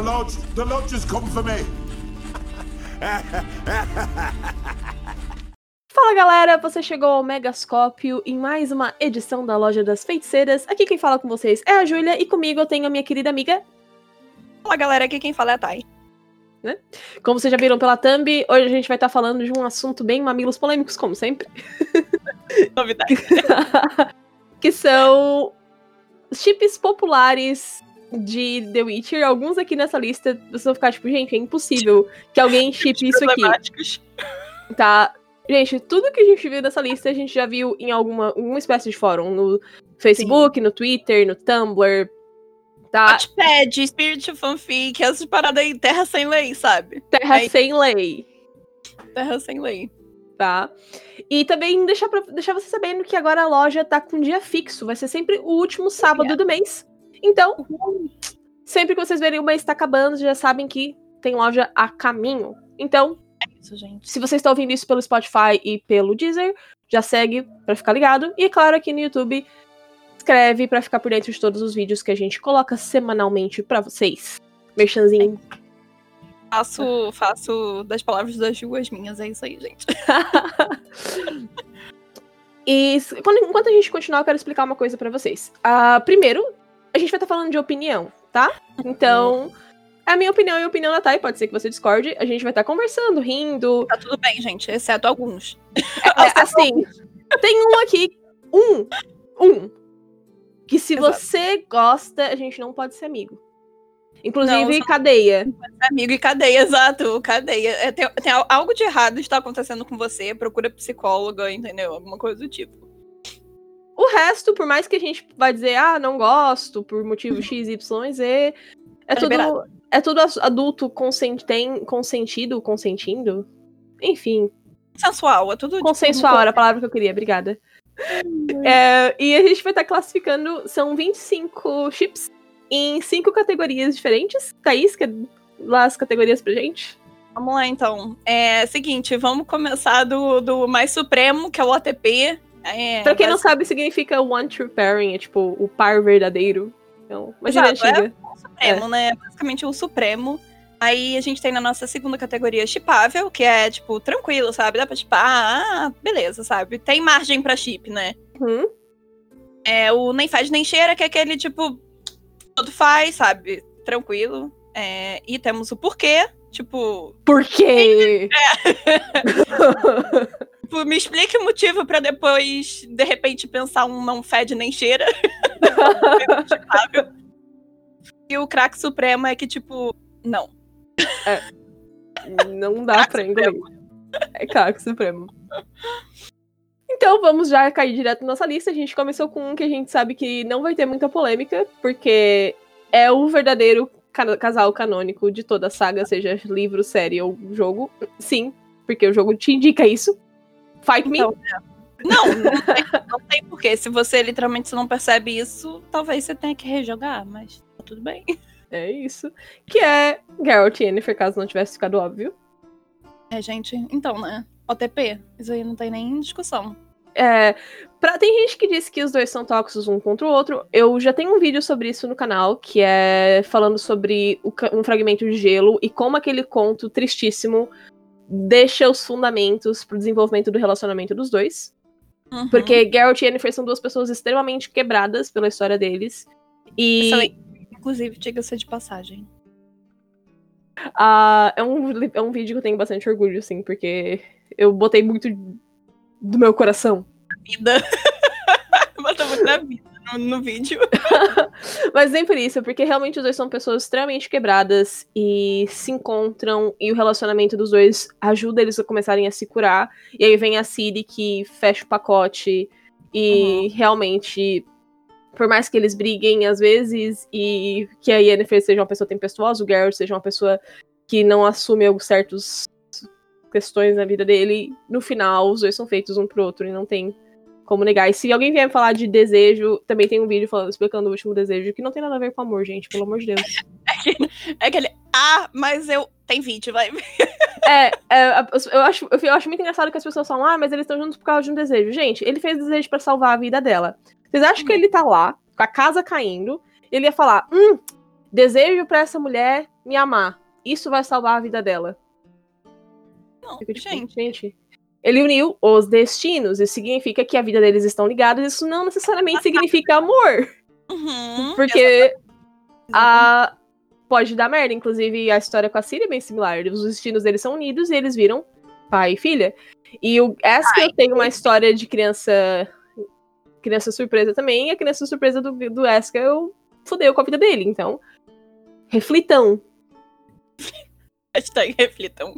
The lodge, the lodge has come for me. Fala galera, você chegou ao Megascópio em mais uma edição da Loja das Feiticeiras. Aqui quem fala com vocês é a Júlia e comigo eu tenho a minha querida amiga. Fala galera, aqui quem fala é a Thay. Como vocês já viram pela thumb, hoje a gente vai estar falando de um assunto bem mamilos polêmicos, como sempre. Novidade. que são chips populares de The Witcher. Alguns aqui nessa lista, vocês vão ficar tipo, gente, é impossível que alguém chipe isso aqui. Tá? Gente, tudo que a gente viu nessa lista, a gente já viu em alguma, alguma espécie de fórum. No Facebook, no Twitter, no Tumblr. Tá? Watchpad, Spirit Fanfic, essas paradas aí, terra sem lei, sabe? Terra Aí- sem lei. Terra sem lei. Tá? E também deixar, pra, deixar você sabendo que agora a loja tá com dia fixo. Vai ser sempre o último sábado do mês. Então, sempre que vocês verem o mês tá acabando, já sabem que tem loja a caminho. Então, Isso, gente. se você está ouvindo isso pelo Spotify e pelo Deezer, já segue pra ficar ligado. E claro, aqui no YouTube, inscreve pra ficar por dentro de todos os vídeos que a gente coloca semanalmente pra vocês. Merchanzinho. Faço, faço das palavras das Ju as minhas, é isso aí, gente. E quando- enquanto a gente continuar, eu quero explicar uma coisa pra vocês. Ah, primeiro, a gente vai estar falando de opinião, tá? Então, é a minha opinião e a opinião da Thay, pode ser que você discorde. A gente vai estar conversando, rindo. Tá tudo bem, gente, exceto alguns. É, assim, tem um aqui, um, um, que se Exato. você gosta, a gente não pode ser amigo. Inclusive, Não, cadeia. Amigo e cadeia, exato, cadeia. É, tem, tem al- algo de errado está acontecendo com você, procura psicóloga, entendeu? Alguma coisa do tipo. O resto, por mais que a gente vai dizer, ah, não gosto, por motivo X, Y, Z, é Tá tudo, liberado. é tudo adulto consenten, consentido, consentindo. Enfim, Sensual, é tudo tipo, consensual era a palavra que eu queria, obrigada. É, e a gente vai estar classificando, são 25 chips em cinco categorias diferentes. Thaís, quer lá as categorias pra gente? Vamos lá, então. É seguinte, vamos começar do, do mais supremo, que é o OTP. É, pra quem não basi- sabe, significa one true pairing, é tipo o par verdadeiro. Então, gíria Exato, é. antiga. Supremo, né? Basicamente o Supremo. Aí a gente tem na nossa segunda categoria chipável, que é, tipo, tranquilo, sabe? Dá pra chipar, ah, beleza, sabe? Tem margem pra chip, né? Uhum. É o nem faz nem cheira, que é aquele, tipo, tudo faz, sabe? Tranquilo. É, e temos o porquê, tipo, Por quê? tipo, me explique o motivo pra depois, de repente, pensar um não fede nem cheira. E o craque supremo é que, tipo, não. Não dá pra engolir. É caco supremo. Então vamos já cair direto na nossa lista. A gente começou com um que a gente sabe que não vai ter muita polêmica, porque é o verdadeiro ca- casal canônico de toda a saga, seja livro, série ou jogo. Sim, porque o jogo te indica isso. Fight me. Então, Não, não tem, não tem porquê. Se você literalmente não percebe isso, talvez você tenha que rejogar, mas tá tudo bem. É isso. Que é Geralt e Yennefer, caso não tivesse ficado óbvio. É, gente, então, né? OTP, isso aí não tem nem discussão. É, pra, tem gente que diz que os dois são tóxicos um contra o outro. Eu já tenho um vídeo sobre isso no canal, que é falando sobre o um fragmento de gelo e como aquele conto tristíssimo deixa os fundamentos pro desenvolvimento do relacionamento dos dois. Uhum. Porque Geralt e Yennefer são duas pessoas extremamente quebradas pela história deles. E Excelente. Inclusive, diga-se de passagem. ah, é, um, é um vídeo que eu tenho bastante orgulho, assim, porque eu botei muito do meu coração. Vida. Bota muito na vida no, vídeo. Mas nem por isso, porque realmente os dois são pessoas extremamente quebradas e se encontram, e o relacionamento dos dois ajuda eles a começarem a se curar. E aí vem a Ciri que fecha o pacote e realmente, por mais que eles briguem às vezes, e que a Yennefer seja uma pessoa tempestuosa, o Geralt seja uma pessoa que não assume alguns certos questões na vida dele, no final os dois são feitos um pro outro e não tem como negar. E se alguém vier me falar de desejo, também tem um vídeo falando, explicando o último desejo, que não tem nada a ver com amor, gente, pelo amor de Deus. É aquele. Ah, mas eu. Tem vídeo, vai. É, é, eu, acho, eu acho muito engraçado que as pessoas falam, ah, mas eles estão juntos por causa de um desejo. Gente, ele fez desejo pra salvar a vida dela. Vocês acham que ele tá lá, com a casa caindo, ele ia falar, hum, desejo pra essa mulher me amar, isso vai salvar a vida dela. Não, Fico tipo, gente. gente. Ele uniu os destinos. Isso significa que a vida deles estão ligadas. Isso não necessariamente significa amor. Uhum, Porque a... pode dar merda. Inclusive, a história com a Siri é bem similar. Os destinos deles são unidos e eles viram pai e filha. E o Esker tem uma história de criança. Criança surpresa também. E a criança surpresa do, do Esker fudeu com a vida dele. Então, reflitam. Hashtag reflitam.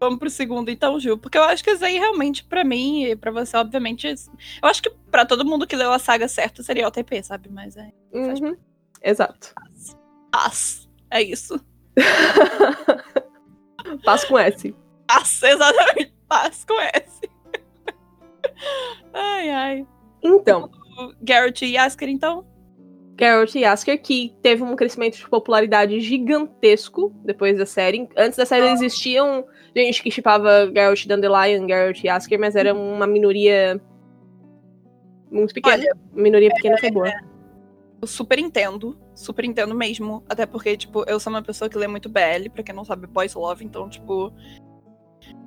Vamos pro segundo então, Ju. Porque eu acho que isso aí realmente, pra mim e pra você, obviamente. Eu acho que pra todo mundo que leu a saga certo seria o TP, sabe? Mas é. Uhum. Exato. Paz. É isso. Paz com S. Paz, exatamente. Paz com S. ai, ai. Então, Garrett e Yasker, então? Geralt e Asker, que teve um crescimento de popularidade gigantesco depois da série. Antes da série existiam gente que chipava Geralt Dandelion, Geralt e Asker, mas era uma minoria muito pequena. minoria pequena foi boa. Eu super entendo. Super entendo mesmo. Até porque, tipo, eu sou uma pessoa que lê muito BL, pra quem não sabe, Boys Love, então, tipo.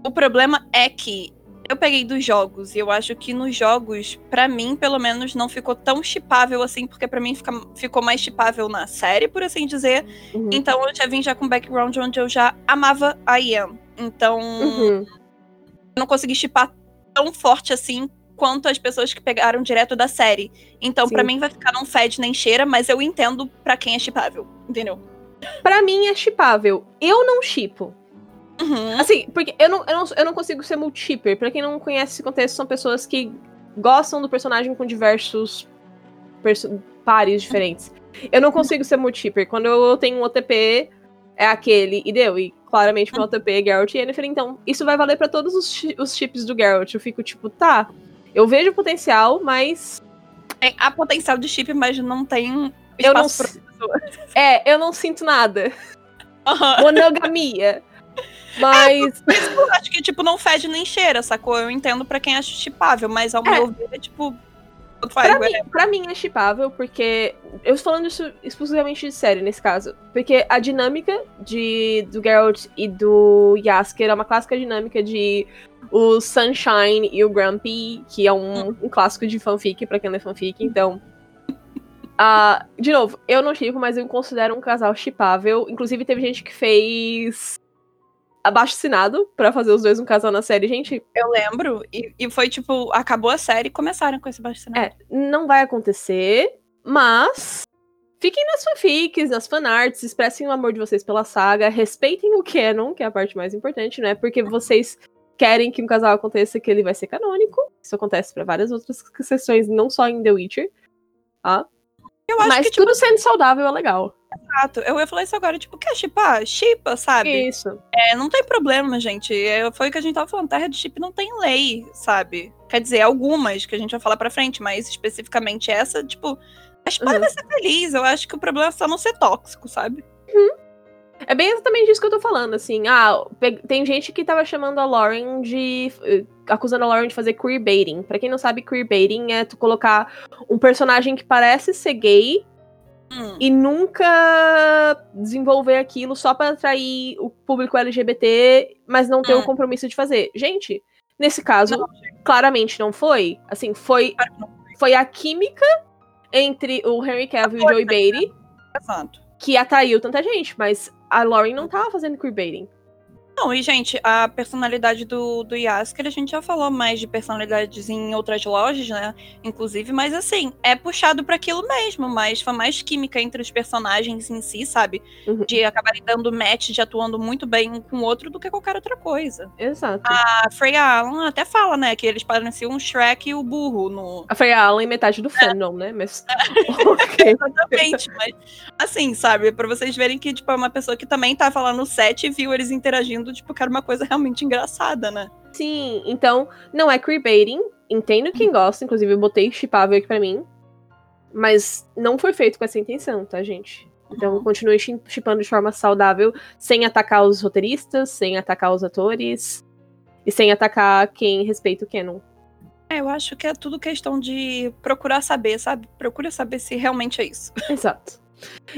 O problema é que eu peguei dos jogos e eu acho que nos jogos, pra mim, pelo menos, não ficou tão chipável assim, porque pra mim fica- ficou mais chipável na série, por assim dizer. Uhum. Então eu já vim já com um background onde eu já amava a Ian. Então Uhum. eu não consegui chipar tão forte assim quanto as pessoas que pegaram direto da série. Então, pra Sim. mim, vai ficar não fede nem cheira, mas eu entendo pra quem é chipável, entendeu? Pra mim é chipável. Eu não chipo. Uhum. Assim, porque eu não, eu não, eu não consigo ser multi-shipper. Pra quem não conhece esse contexto, são pessoas que gostam do personagem com diversos perso- pares diferentes. Eu não consigo ser multi-shipper. Quando eu tenho um OTP, é aquele e deu. E claramente meu OTP é Geralt e Yennefer, então isso vai valer pra todos os, os chips do Geralt. Eu fico tipo, tá, eu vejo potencial, mas Tem a potencial de chip, mas não tem eu não. É, eu não sinto nada. Aham. Monogamia. Mas. Eu acho que, tipo, não fede nem cheira, sacou? Eu entendo pra quem acha chipável, mas ao É. meu ver, é tipo... Pra mim, pra mim é chipável, porque. Eu estou falando isso exclusivamente de série nesse caso. Porque a dinâmica de, do Geralt e do Yasker é uma clássica dinâmica de o Sunshine e o Grumpy, que é um, um clássico de fanfic, pra quem lê fanfic, então. ah, de novo, eu não chipo, mas eu considero um casal chipável. Inclusive, teve gente que fez abaixo assinado pra fazer os dois um casal na série. Gente, Eu lembro, e, e foi tipo, acabou a série e começaram com esse baixo É, não vai acontecer, mas fiquem nas fanfics, nas fanarts, expressem o amor de vocês pela saga, respeitem o canon, que é a parte mais importante, não é porque vocês querem que um casal aconteça que ele vai ser canônico. Isso acontece pra várias outras sessões, não só em The Witcher. Tá? Eu acho Mas que, tipo, tudo sendo saudável é legal. Exato. Eu ia falar isso agora, tipo, quer chipar? Chipa, sabe? Isso. É, não tem problema, gente. É, foi o que a gente tava falando, terra de chip não tem lei, sabe? Quer dizer, algumas que a gente vai falar pra frente, mas especificamente essa, tipo, a chipar Uhum. vai ser feliz. Eu acho que o problema é só não ser tóxico, sabe? É bem exatamente isso que eu tô falando, assim. Ah, tem gente que tava chamando a Lauren de. eh, acusando a Lauren de fazer queerbaiting. Pra quem não sabe, queerbaiting é tu colocar um personagem que parece ser gay Hum. e nunca desenvolver aquilo só pra atrair o público LGBT, mas não ter Hum. o compromisso de fazer. Gente, nesse caso, claramente não foi. Assim, foi, não foi a química entre o Henry Cavill e o Joey Beatty Exato. que atraiu tanta gente, mas a Lauren não tava fazendo queerbaiting. Não, e, gente, a personalidade do, do Yasker, a gente já falou mais de personalidades em outras lojas, né? Inclusive, mas assim, é puxado pra aquilo mesmo, mas foi mais química entre os personagens em si, sabe? Uhum. De acabarem dando match, de atuando muito bem um com o outro do que qualquer outra coisa. Exato. A Freya Allen até fala, né, que eles pareciam um Shrek e o burro no. A Freya Allen, metade do fandom, né? Mas. Exatamente, mas assim, sabe? Pra vocês verem que, tipo, é uma pessoa que também tava lá no set e viu eles interagindo, tipo, que era uma coisa realmente engraçada, né? Sim, então, não é queerbaiting. Entendo quem gosta, inclusive eu botei chipável aqui pra mim. Mas não foi feito com essa intenção, tá, gente? Então continue chi- chipando de forma saudável, sem atacar os roteiristas, sem atacar os atores e sem atacar quem respeita o canon. É, eu acho que é tudo questão de procurar saber, sabe? Procura saber se realmente é isso. Exato.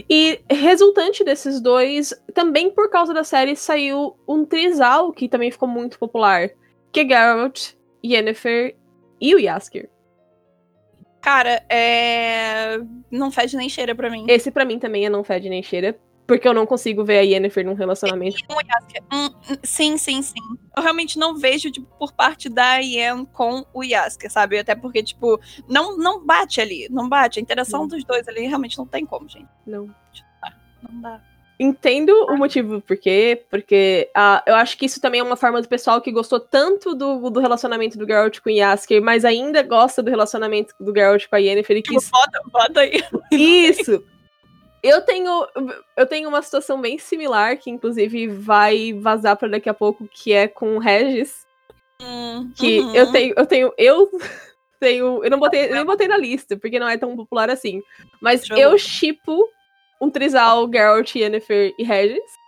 E resultante desses dois, também por causa da série, saiu um trisal que também ficou muito popular. Que é Geralt, Yennefer e o Yasker. Cara, é. Não fede nem cheira pra mim. Esse pra mim também é não fede nem cheira. Porque eu não consigo ver a Yennefer num relacionamento. Sim, sim, sim. Eu realmente não vejo, tipo, por parte da Yen com o Yasker, sabe? Até porque, tipo, não, não bate ali. Não bate. A interação Não. dos dois ali realmente não tem como, gente. Não. Não dá. Entendo o motivo por quê, porque ah, eu acho que isso também é uma forma do pessoal que gostou tanto do, do relacionamento do Geralt com o Yasker, mas ainda gosta do relacionamento do Geralt com a Yennefer e Tipo, quis bota, bota aí. Isso! Eu tenho, eu tenho uma situação bem similar, que inclusive vai vazar pra daqui a pouco, que é com o Regis. Hum, Que uhum. eu tenho, eu tenho, eu tenho. Eu não botei, eu nem botei na lista, porque não é tão popular assim. Mas Jogo. eu chipo um trisal Geralt, Yennefer e Regis.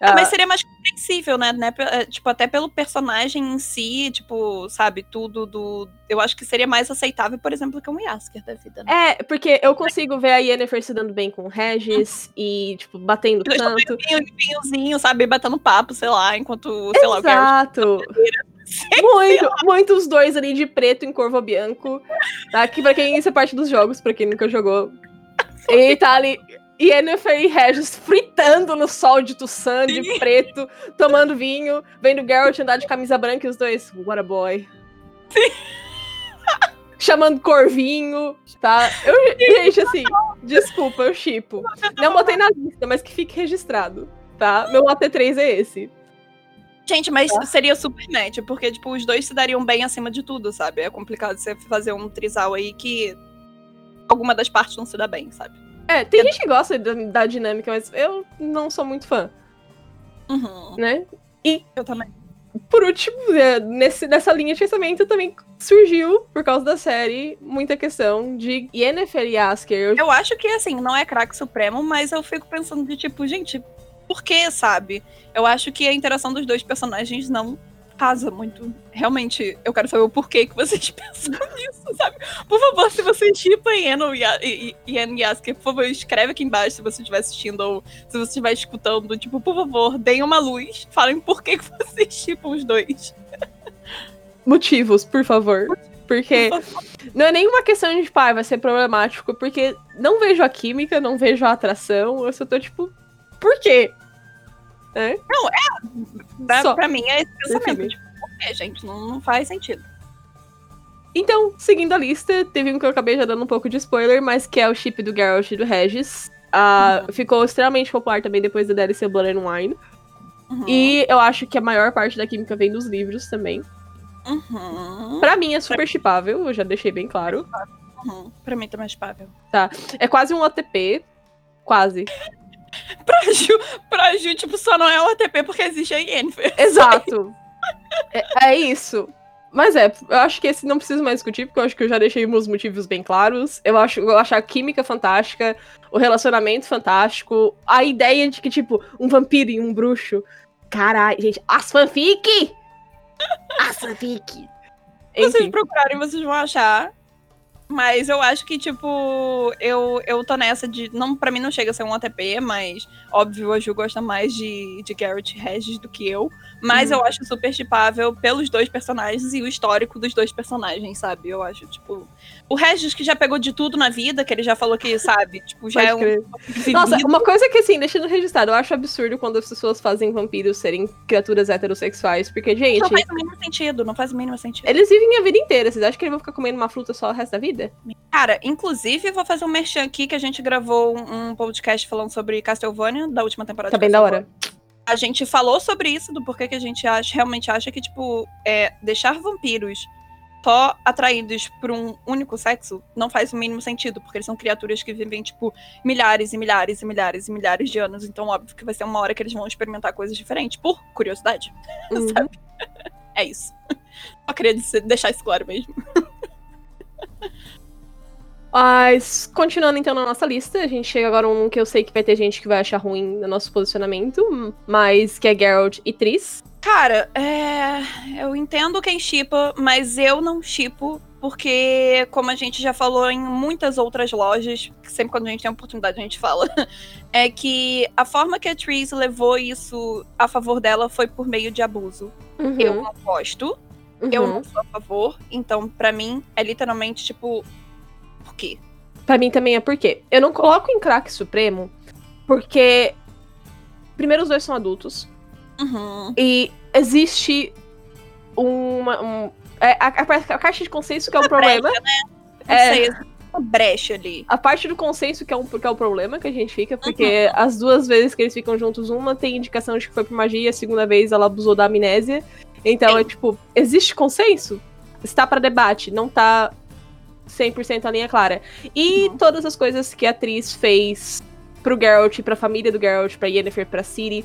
Ah, Mas seria mais compreensível, né? né? É, Tipo, até pelo personagem em si, tipo, sabe, tudo do. Eu acho que seria mais aceitável, por exemplo, que um Yasker da vida, né? É, porque eu consigo ver a Yennefer se dando bem com o Regis e, tipo, batendo Eles tanto. Vinho, vinhozinho, sabe, batendo papo, sei lá, enquanto, sei lá, o Geralt Exato. Muito, muito os dois ali de preto em Corvo Bianco. Tá? Que pra quem isso é parte dos jogos, pra quem nunca jogou. E tá ali. Yennefer e Regis fritando no sol de Tussan, de Sim. preto, tomando vinho, vendo Geralt andar de camisa branca e os dois, what a boy. Chamando Corvinho, tá? Eu, gente, assim, desculpa, eu chipo. Não botei na lista, mas que fique registrado, tá? Meu AT3 é esse. Gente, mas seria super match, porque, tipo, os dois se dariam bem acima de tudo, sabe? É complicado você fazer um trisal aí que alguma das partes não se dá bem, sabe? É, tem gente que gosta da, da dinâmica, mas eu não sou muito fã, Uhum. né? Eu também. Por último, é, nesse, nessa linha de pensamento também surgiu, por causa da série, muita questão de Yennefer e Asker. Eu- Eu acho que, assim, não é craque supremo, mas eu fico pensando de, tipo, gente, por que, sabe? Eu acho que a interação dos dois personagens não casa muito. Realmente, eu quero saber o porquê que vocês pensam nisso, sabe? Por favor, se você chipa Yen ou Ya- e- Yasuke, por favor, escreve aqui embaixo se você estiver assistindo ou se você estiver escutando. Tipo, por favor, deem uma luz, falem por que, que vocês chipam os dois. Motivos, por favor. Porque Por favor. não é nenhuma questão de, tipo, ah, vai ser problemático, porque não vejo a química, não vejo a atração, eu só tô tipo, por quê? É? Pra, Só. pra mim é esse pensamento. Tipo, por quê, gente? Não, não faz sentido. Então, seguindo a lista, teve um que eu acabei já dando um pouco de spoiler, mas que é o chip do Geralt e do Regis. Ah, Ficou extremamente popular também depois da DLC Blood and Wine. Uhum. E eu acho que a maior parte da química vem dos livros também. Uhum. Pra mim é super chipável, eu já deixei bem claro. Uhum. Pra mim também é chipável. É quase um OTP. Quase. Pra Ju, pra Ju, tipo, só não é o ATP porque existe a Yennefer. Exato. É, é isso. Mas é, eu acho que esse não preciso mais discutir, porque eu acho que eu já deixei meus motivos bem claros. Eu acho, eu acho a química fantástica, o relacionamento fantástico, a ideia de que, tipo, um vampiro e um bruxo. Caralho, gente, as fanfic! As fanfic! Se vocês Enfim, procurarem, vocês vão achar. Mas eu acho que, tipo, eu, eu tô nessa de. Não, pra mim não chega a ser um ATP, mas óbvio, a Ju gosta mais de, de Garrett Regis do que eu. Mas Uhum. eu acho super chipável pelos dois personagens e o histórico dos dois personagens, sabe? Eu acho, tipo. O Regis, que já pegou de tudo na vida, que ele já falou que, sabe, tipo, já pode é um. vivido. Nossa, uma coisa que assim, deixando registrado, eu acho absurdo quando as pessoas fazem vampiros serem criaturas heterossexuais, porque, gente, Não faz o mínimo sentido, não faz o mínimo sentido. eles vivem a vida inteira. Vocês acham que eles vão ficar comendo uma fruta só o resto da vida? Cara, inclusive, vou fazer um merchan aqui que a gente gravou um, um podcast falando sobre Castlevania, da última temporada. Tá bem da hora. A gente falou sobre isso, do porquê que a gente acha, realmente acha que, tipo, é, deixar vampiros só atraídos por um único sexo não faz o mínimo sentido, porque eles são criaturas que vivem, tipo, milhares e milhares e milhares e milhares de anos. Então, óbvio que vai ser uma hora que eles vão experimentar coisas diferentes, por curiosidade. Uhum. Sabe? É isso. Só queria deixar isso claro mesmo. Mas, continuando então na nossa lista, a gente chega agora a um que eu sei que vai ter gente que vai achar ruim no nosso posicionamento, mas que é Geralt e Triss. Cara, é... eu entendo quem chipa, mas eu não chipo porque, como a gente já falou em muitas outras lojas, sempre quando a gente tem a oportunidade a gente fala, é que a forma que a Therese levou isso a favor dela foi por meio de abuso. Uhum, Eu não gosto, eu uhum. não sou a favor, então pra mim é literalmente tipo. Por quê? Pra mim também é porque eu não coloco em craque supremo porque primeiro os dois são adultos Uhum. e existe uma um, é, a, a, a caixa de consenso que é o problema. Não É. sei, existe uma brecha ali. A parte do consenso que é, um, que é o problema que a gente fica, porque as duas vezes que eles ficam juntos, uma tem indicação de que foi por magia, a segunda vez ela abusou da amnésia. Então Sim. é tipo, existe consenso? Está pra debate, não tá 100% a linha clara. E todas as coisas que a atriz fez pro Geralt, pra família do Geralt, pra Yennefer, pra Ciri,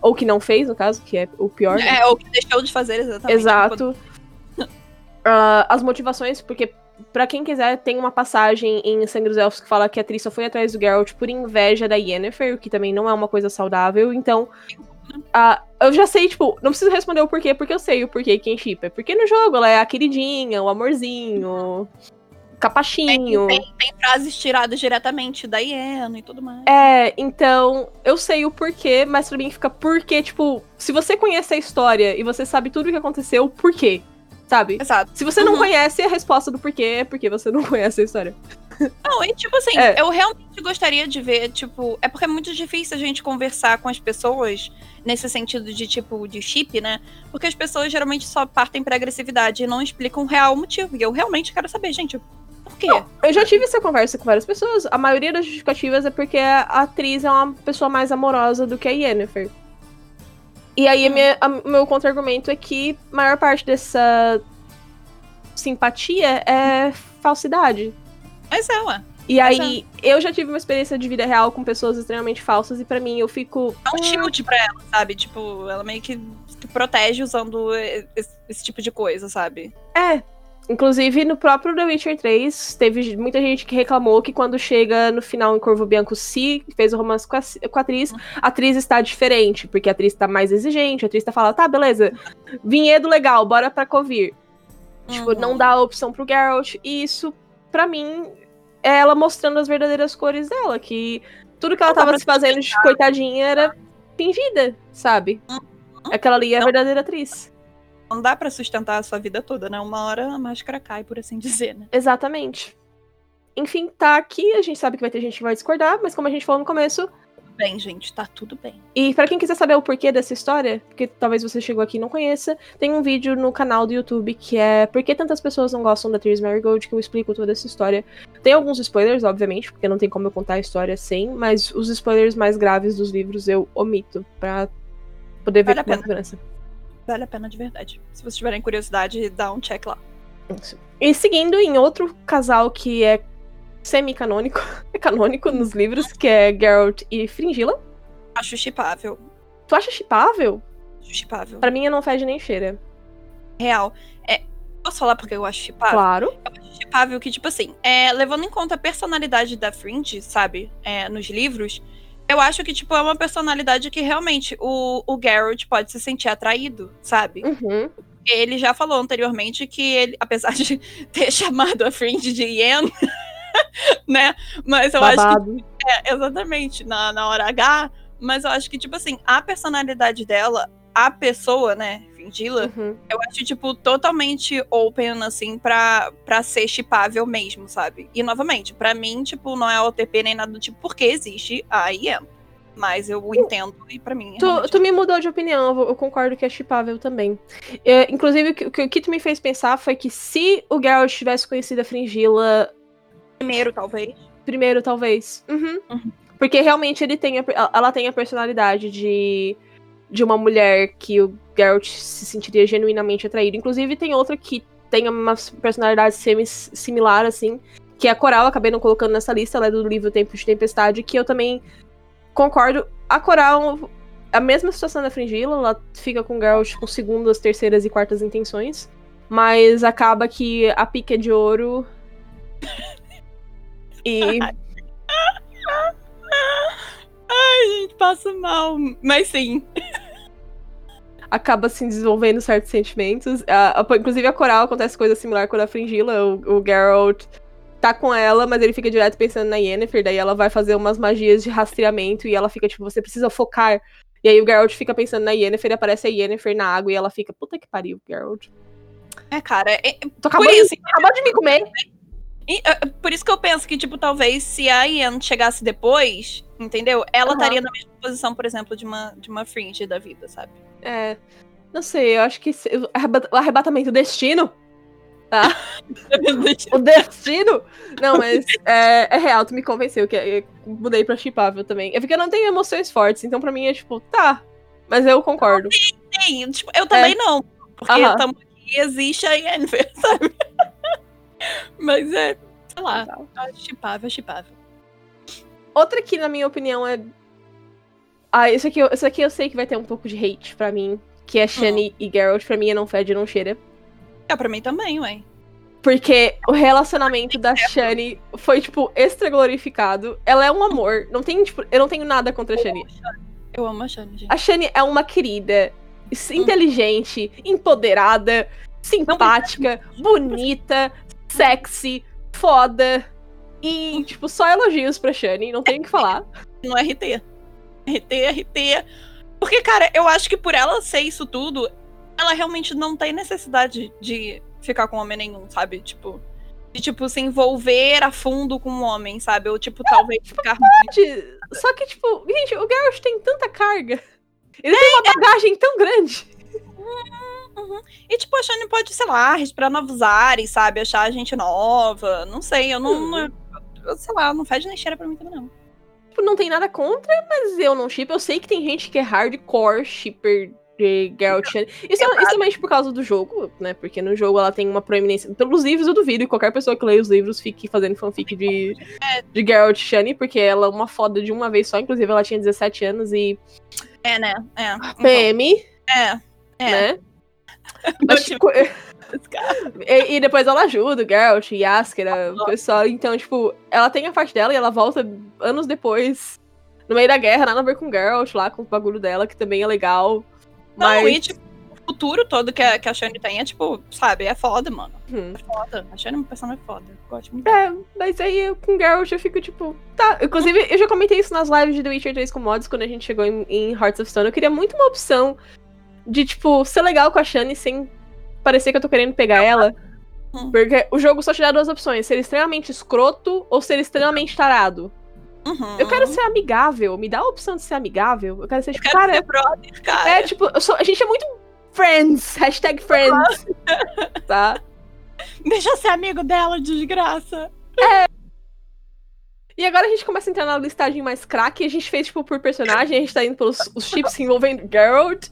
ou que não fez, no caso, que é o pior. né? É o que deixou de fazer exatamente. Exato. Ah, as motivações, porque pra quem quiser, tem uma passagem em Sangue dos Elfos que fala que a atriz só foi atrás do Geralt por inveja da Yennefer, o que também não é uma coisa saudável. Então, ah, eu já sei, tipo, não preciso responder o porquê, porque eu sei o porquê quem chipa. Porque no jogo ela é a queridinha, o amorzinho, o capachinho. Tem, tem frases tiradas diretamente da Iena e tudo mais. É, então, eu sei o porquê, mas pra mim fica porque, tipo, se você conhece a história e você sabe tudo o que aconteceu, por quê? Sabe? Exato. Se você não Uhum. conhece a resposta do porquê, é porque você não conhece a história. Não, e tipo assim, É. eu realmente gostaria de ver, tipo, é porque é muito difícil a gente conversar com as pessoas nesse sentido de tipo de chip, né? Porque as pessoas geralmente só partem pra agressividade e não explicam o real motivo. E eu realmente quero saber, gente, por quê? Eu já tive essa conversa com várias pessoas. A maioria das justificativas é porque a atriz é uma pessoa mais amorosa do que a Yennefer. E aí, a minha- a- meu contra-argumento é que a maior parte dessa simpatia é falsidade. Mas é, ué. E aí, eu já tive uma experiência de vida real com pessoas extremamente falsas, e pra mim eu fico. É um shield pra ela, sabe? Tipo, ela meio que protege usando esse, esse tipo de coisa, sabe? É. Inclusive, no próprio The Witcher 3, teve muita gente que reclamou que quando chega no final em Corvo Bianco, se fez o romance com a, com a atriz, a atriz está diferente, porque a atriz tá mais exigente, a atriz tá falando, tá, beleza, vinhedo legal, bora pra Covir. Tipo, Uhum. não dá a opção pro Geralt, e isso, pra mim, é ela mostrando as verdadeiras cores dela, que tudo que ela Não dá tava pra se fazendo de coitadinha era fingida, sabe? Aquela ali é a verdadeira atriz. Não dá pra sustentar a sua vida toda, né? Uma hora a máscara cai, por assim dizer, né? Exatamente. Enfim, tá aqui. A gente sabe que vai ter gente que vai discordar, mas como a gente falou no começo. Bem, gente, tá tudo bem. E pra quem quiser saber o porquê dessa história, porque talvez você chegou aqui e não conheça, tem um vídeo no canal do YouTube que é Por que tantas pessoas não gostam da Therese Marigold, que eu explico toda essa história. Tem alguns spoilers, obviamente, porque não tem como eu contar a história sem, mas os spoilers mais graves dos livros eu omito pra poder ver Vale a com segurança. Vale a pena de verdade. Se vocês tiverem curiosidade, dá um check lá. Isso. E seguindo em outro casal que é semi-canônico, é canônico nos livros, que é Geralt e Fringilla. Acho chipável. Tu acha chipável? Acho chipável. Pra mim, não fede nem cheira. Real. É, posso falar porque eu acho chipável? Claro. chipável que, tipo assim, é, levando em conta a personalidade da Fringe, sabe? É, nos livros, eu acho que, tipo, é uma personalidade que realmente o, o Geralt pode se sentir atraído, sabe? Uhum. Ele já falou anteriormente que ele, apesar de ter chamado a Fringe de Ian, né? Mas eu acho Babado. que. É, exatamente, na, na hora H. Mas eu acho que, tipo assim, a personalidade dela, a pessoa, né? Fingila, Uhum. eu acho, tipo, totalmente open, assim, pra, pra ser chipável mesmo, sabe? E, novamente, pra mim, tipo, não é OTP nem nada do tipo, porque existe a IM. Mas eu entendo e pra mim. Tu, realmente- tu me mudou de opinião, eu eu concordo que é chipável também. É, inclusive, o que, o que- tu me fez pensar foi que se o Geralt tivesse conhecido a Fringilla Primeiro, talvez. primeiro, talvez. Uhum. Uhum. Porque realmente ele tem a, ela tem a personalidade de, de uma mulher que o Geralt se sentiria genuinamente atraído. Inclusive, tem outra que tem uma personalidade semi similar, assim, que é a Coral, acabei não colocando nessa lista, ela é do livro Tempo de Tempestade, que eu também concordo. A Coral, a mesma situação da Fringilla, ela fica com o Geralt com segundas, terceiras e quartas intenções. Mas acaba que a pica é de ouro. E. Ai, gente, passo mal. Mas sim. acaba se desenvolvendo certos sentimentos. A- a- inclusive a Coral acontece coisa similar com a Fringila. O, o Geralt tá com ela, mas ele fica direto pensando na Yennefer, daí ela vai fazer umas magias de rastreamento e ela fica tipo, você precisa focar. E aí o Geralt fica pensando na Yennefer e aparece a Yennefer na água e ela fica, puta que pariu, Geralt. É, cara, é- Tu acabou, de, isso. acabou de me comer. E, uh, por isso que eu penso que, tipo, talvez se a Ian chegasse depois, entendeu? Ela estaria na mesma posição, por exemplo, de uma, de uma Fringe da vida, sabe? É, não sei, eu acho que se- o arreba- o arrebatamento do destino. Tá? o destino! Não, mas é, é real, tu me convenceu que eu mudei pra chipável também. É porque eu não tenho emoções fortes, então pra mim é tipo, tá. Mas eu concordo. Sim, tipo, eu também não. Porque tamo aqui, existe a Yennefer, sabe? Mas é, sei lá, é chipável, é chipável. Outra que, na minha opinião, é. Ah, isso aqui, eu- isso aqui eu sei que vai ter um pouco de hate pra mim. Que é Shani e Geralt. Pra mim é não fede, não cheira. É, pra mim também, ué. Porque o relacionamento da Shani foi, tipo, extra glorificado. Ela é um amor. Não tem, tipo, eu não tenho nada contra a Shani. Eu amo a Shani, gente. A Shani é uma querida, inteligente, empoderada, simpática, bonita, sexy, foda. E, tipo, só elogios pra Shani, não tenho o que falar. no RT. RT, RT. Porque, cara, eu acho que por ela ser isso tudo, ela realmente não tem necessidade de ficar com homem nenhum, sabe? Tipo, de, tipo, se envolver a fundo com um homem, sabe? Ou, tipo, talvez ficar muito. Gente, Só que, tipo, gente, o Geralt tem tanta carga. Ele tem uma bagagem tão grande. E, tipo, a Shane pode, sei lá, respirar novos ares, sabe? Achar gente nova. Não sei, eu não. eu- eu- sei lá, não faz nem cheira pra mim também, não. Tipo, não tem nada contra, mas eu não ship. Eu sei que tem gente que é hardcore shipper de Geralt Shani. Isso, é- isso é mais por causa do jogo, né? Porque no jogo ela tem uma proeminência. Pelos livros eu duvido, e qualquer pessoa que leia os livros fique fazendo fanfic de, de Geralt Shani, porque ela é uma foda de uma vez só. Inclusive, ela tinha 17 anos e. É, né? É. Então, PM, é. É. né? Tipo, E, e depois ela ajuda o Geralt, Yaskera, o pessoal. Então, tipo, ela tem a parte dela e ela volta anos depois. No meio da guerra, nada a ver com o Geralt lá, com o bagulho dela, que também é legal. Não, Mas. e, tipo, o futuro todo que a, que a Shane tem é, tipo, sabe, é foda, mano. Hum. É foda. A Shane é uma personagem foda. Eu Gosto muito. É, mas aí eu, com Geralt eu fico tipo, tá. Inclusive, eu já comentei isso nas lives de The Witcher 3 com mods quando a gente chegou em, em Hearts of Stone. Eu queria muito uma opção de, tipo, ser legal com a Shani sem parecer que eu tô querendo pegar ela. Hum. Porque o jogo só te dá duas opções: ser extremamente escroto ou ser extremamente tarado. Uhum. Eu quero ser amigável, me dá a opção de ser amigável. Eu quero ser, Eu tipo, quero cara, ser brother, cara. é tipo, eu sou- a gente é muito friends, hashtag friends, tá? Deixa eu ser amigo dela, desgraça. E agora a gente começa a entrar na listagem mais craque. A gente fez, tipo, por personagem. A gente tá indo pelos os chips envolvendo Geralt.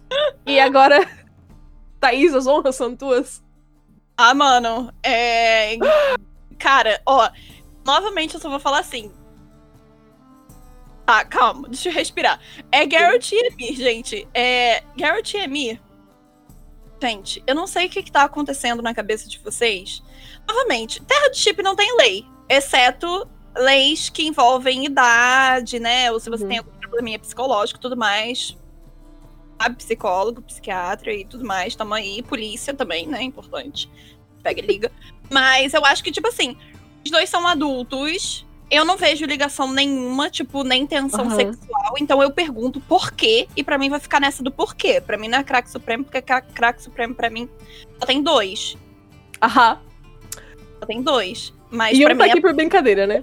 E agora, Thaís, as honras são tuas. Ah, mano, é. Cara, ó, novamente eu só vou falar assim. Tá, calma, deixa eu respirar. É Garrett e Emir, gente. É. Garrett e Emir. Gente, eu não sei o que, que tá acontecendo na cabeça de vocês. Novamente, Terra de Chip não tem lei. Exceto leis que envolvem idade, né? Ou se você Uhum. tem algum probleminha psicológico e tudo mais. Sabe, psicólogo, psiquiatra e tudo mais. Tamo aí. Polícia também, né? Importante. Pega e liga. Mas eu acho que, tipo assim, os dois são adultos. Eu não vejo ligação nenhuma, tipo, nem tensão Aham. sexual. Então eu pergunto por quê. E pra mim vai ficar nessa do porquê. Pra mim não é craque supremo, porque cra- craque supremo pra mim só tem dois. Aham. Só tem dois. Mas E um tá mim aqui por brincadeira, né?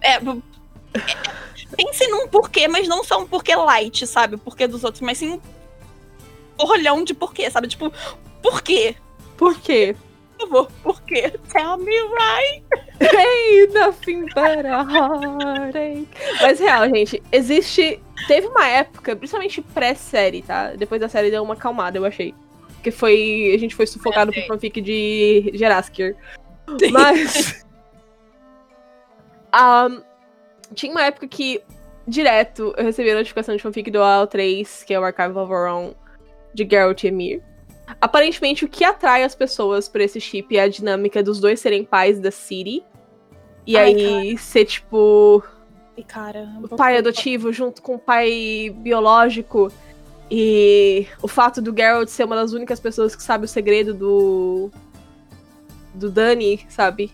É, é, é- Pense num porquê, mas não só um porquê light, sabe? O porquê dos outros, mas sim um orlhão de porquê, sabe? Tipo, por quê? Por quê? Por favor, por quê? Tell me right. Hey, nothing but a heartache. Mas real, gente, existe. Teve uma época, principalmente pré-série, tá? Depois da série deu uma acalmada, eu achei. Que foi. A gente foi sufocado por fanfic de Jeraskier. Mas. Ahn, tinha uma época que, direto, eu recebia notificação de fanfic do AO3, que é o Archive of Our de Geralt e Emir. Aparentemente, o que atrai as pessoas pra esse chip é a dinâmica dos dois serem pais da City. E Ai, aí ser, tipo, E cara, o pai adotivo junto com o pai biológico. E o fato do Geralt ser uma das únicas pessoas que sabe o segredo do. do Dani, sabe?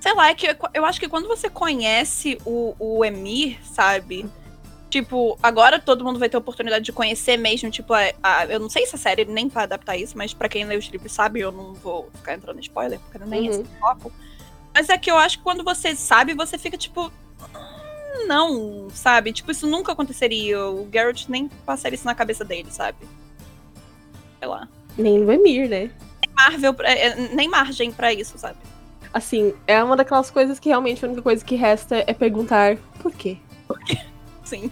Sei lá, é que eu, acho que quando você conhece o, o Emir, sabe? Tipo, agora todo mundo vai ter a oportunidade de conhecer mesmo, tipo, a, a- eu não sei se a série nem vai adaptar isso, mas pra quem lê os livros sabe, eu não vou ficar entrando em spoiler, porque nem é Uhum. esse o foco. Mas é que eu acho que quando você sabe, você fica tipo. "Hum, Não, sabe? Tipo, isso nunca aconteceria. O Garrett nem passaria isso na cabeça dele, sabe? Sei lá. Nem no Emir, né? Marvel, é, nem margem pra isso, sabe? Assim, é uma daquelas coisas que realmente a única coisa que resta é perguntar por quê. Sim.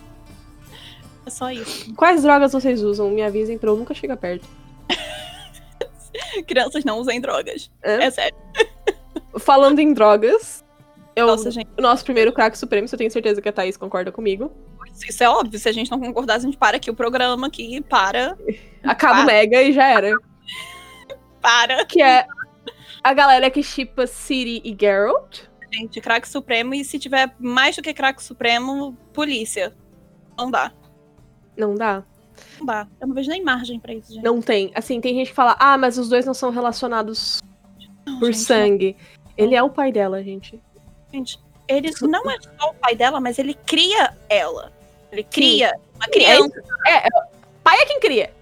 É só isso. Quais drogas vocês usam? Me avisem pra eu nunca chegar perto. Crianças não usem drogas. Hã? É sério. Falando em drogas, eu, Nossa, gente. o nosso primeiro craque supremo, eu tenho certeza que a Thaís concorda comigo. Isso é óbvio. Se a gente não concordar, a gente para aqui o programa aqui. Para. Acaba Ah. o Mega e já era. Para. Que é a galera que chipa Ciri e Geralt. Gente, craque supremo. E se tiver mais do que craque supremo, polícia. Não dá. Não dá. Não dá. Eu não vejo nem margem pra isso, gente. Não tem. Assim, tem gente que fala, ah, mas os dois não são relacionados Não, por gente, sangue. Ele é o pai dela, gente. Gente, ele não é só o pai dela, mas ele cria ela. Ele cria uma criança. Pai é quem cria.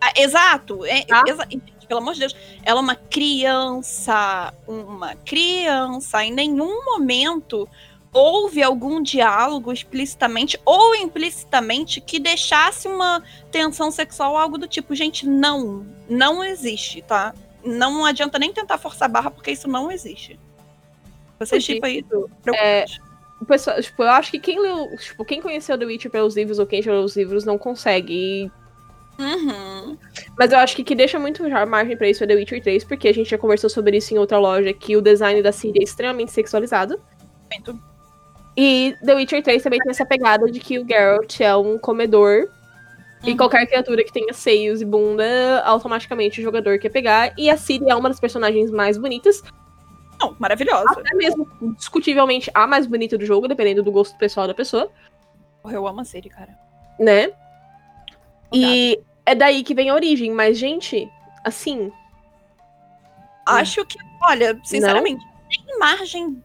Ah, exato. É, Tá. exa- pelo amor de Deus. Ela é uma criança. Uma criança. Em nenhum momento houve algum diálogo explicitamente ou implicitamente que deixasse uma tensão sexual ou algo do tipo. Gente, não. Não existe, tá? Não adianta nem tentar forçar a barra, porque isso não existe. Você Porque chipa isso. é-. O pessoal, tipo, eu acho que quem leu, tipo, quem conheceu The Witcher pelos livros ou quem já leu os livros não consegue. E- Uhum. Mas eu acho que que deixa muito já margem pra isso é The Witcher 3, porque a gente já conversou sobre isso em outra loja, que o design da Ciri é extremamente sexualizado. Muito. E The Witcher 3 também tem essa pegada de que o Geralt é um comedor. E Uhum. qualquer criatura que tenha seios e bunda, automaticamente o jogador quer pegar. E a Ciri é uma das personagens mais bonitas. Não, maravilhosa. Até mesmo, discutivelmente, a mais bonita do jogo, dependendo do gosto pessoal da pessoa, Eu amo a série, cara. né? E é daí que vem a origem. Mas, gente, assim, Acho que, olha, sinceramente, nem margem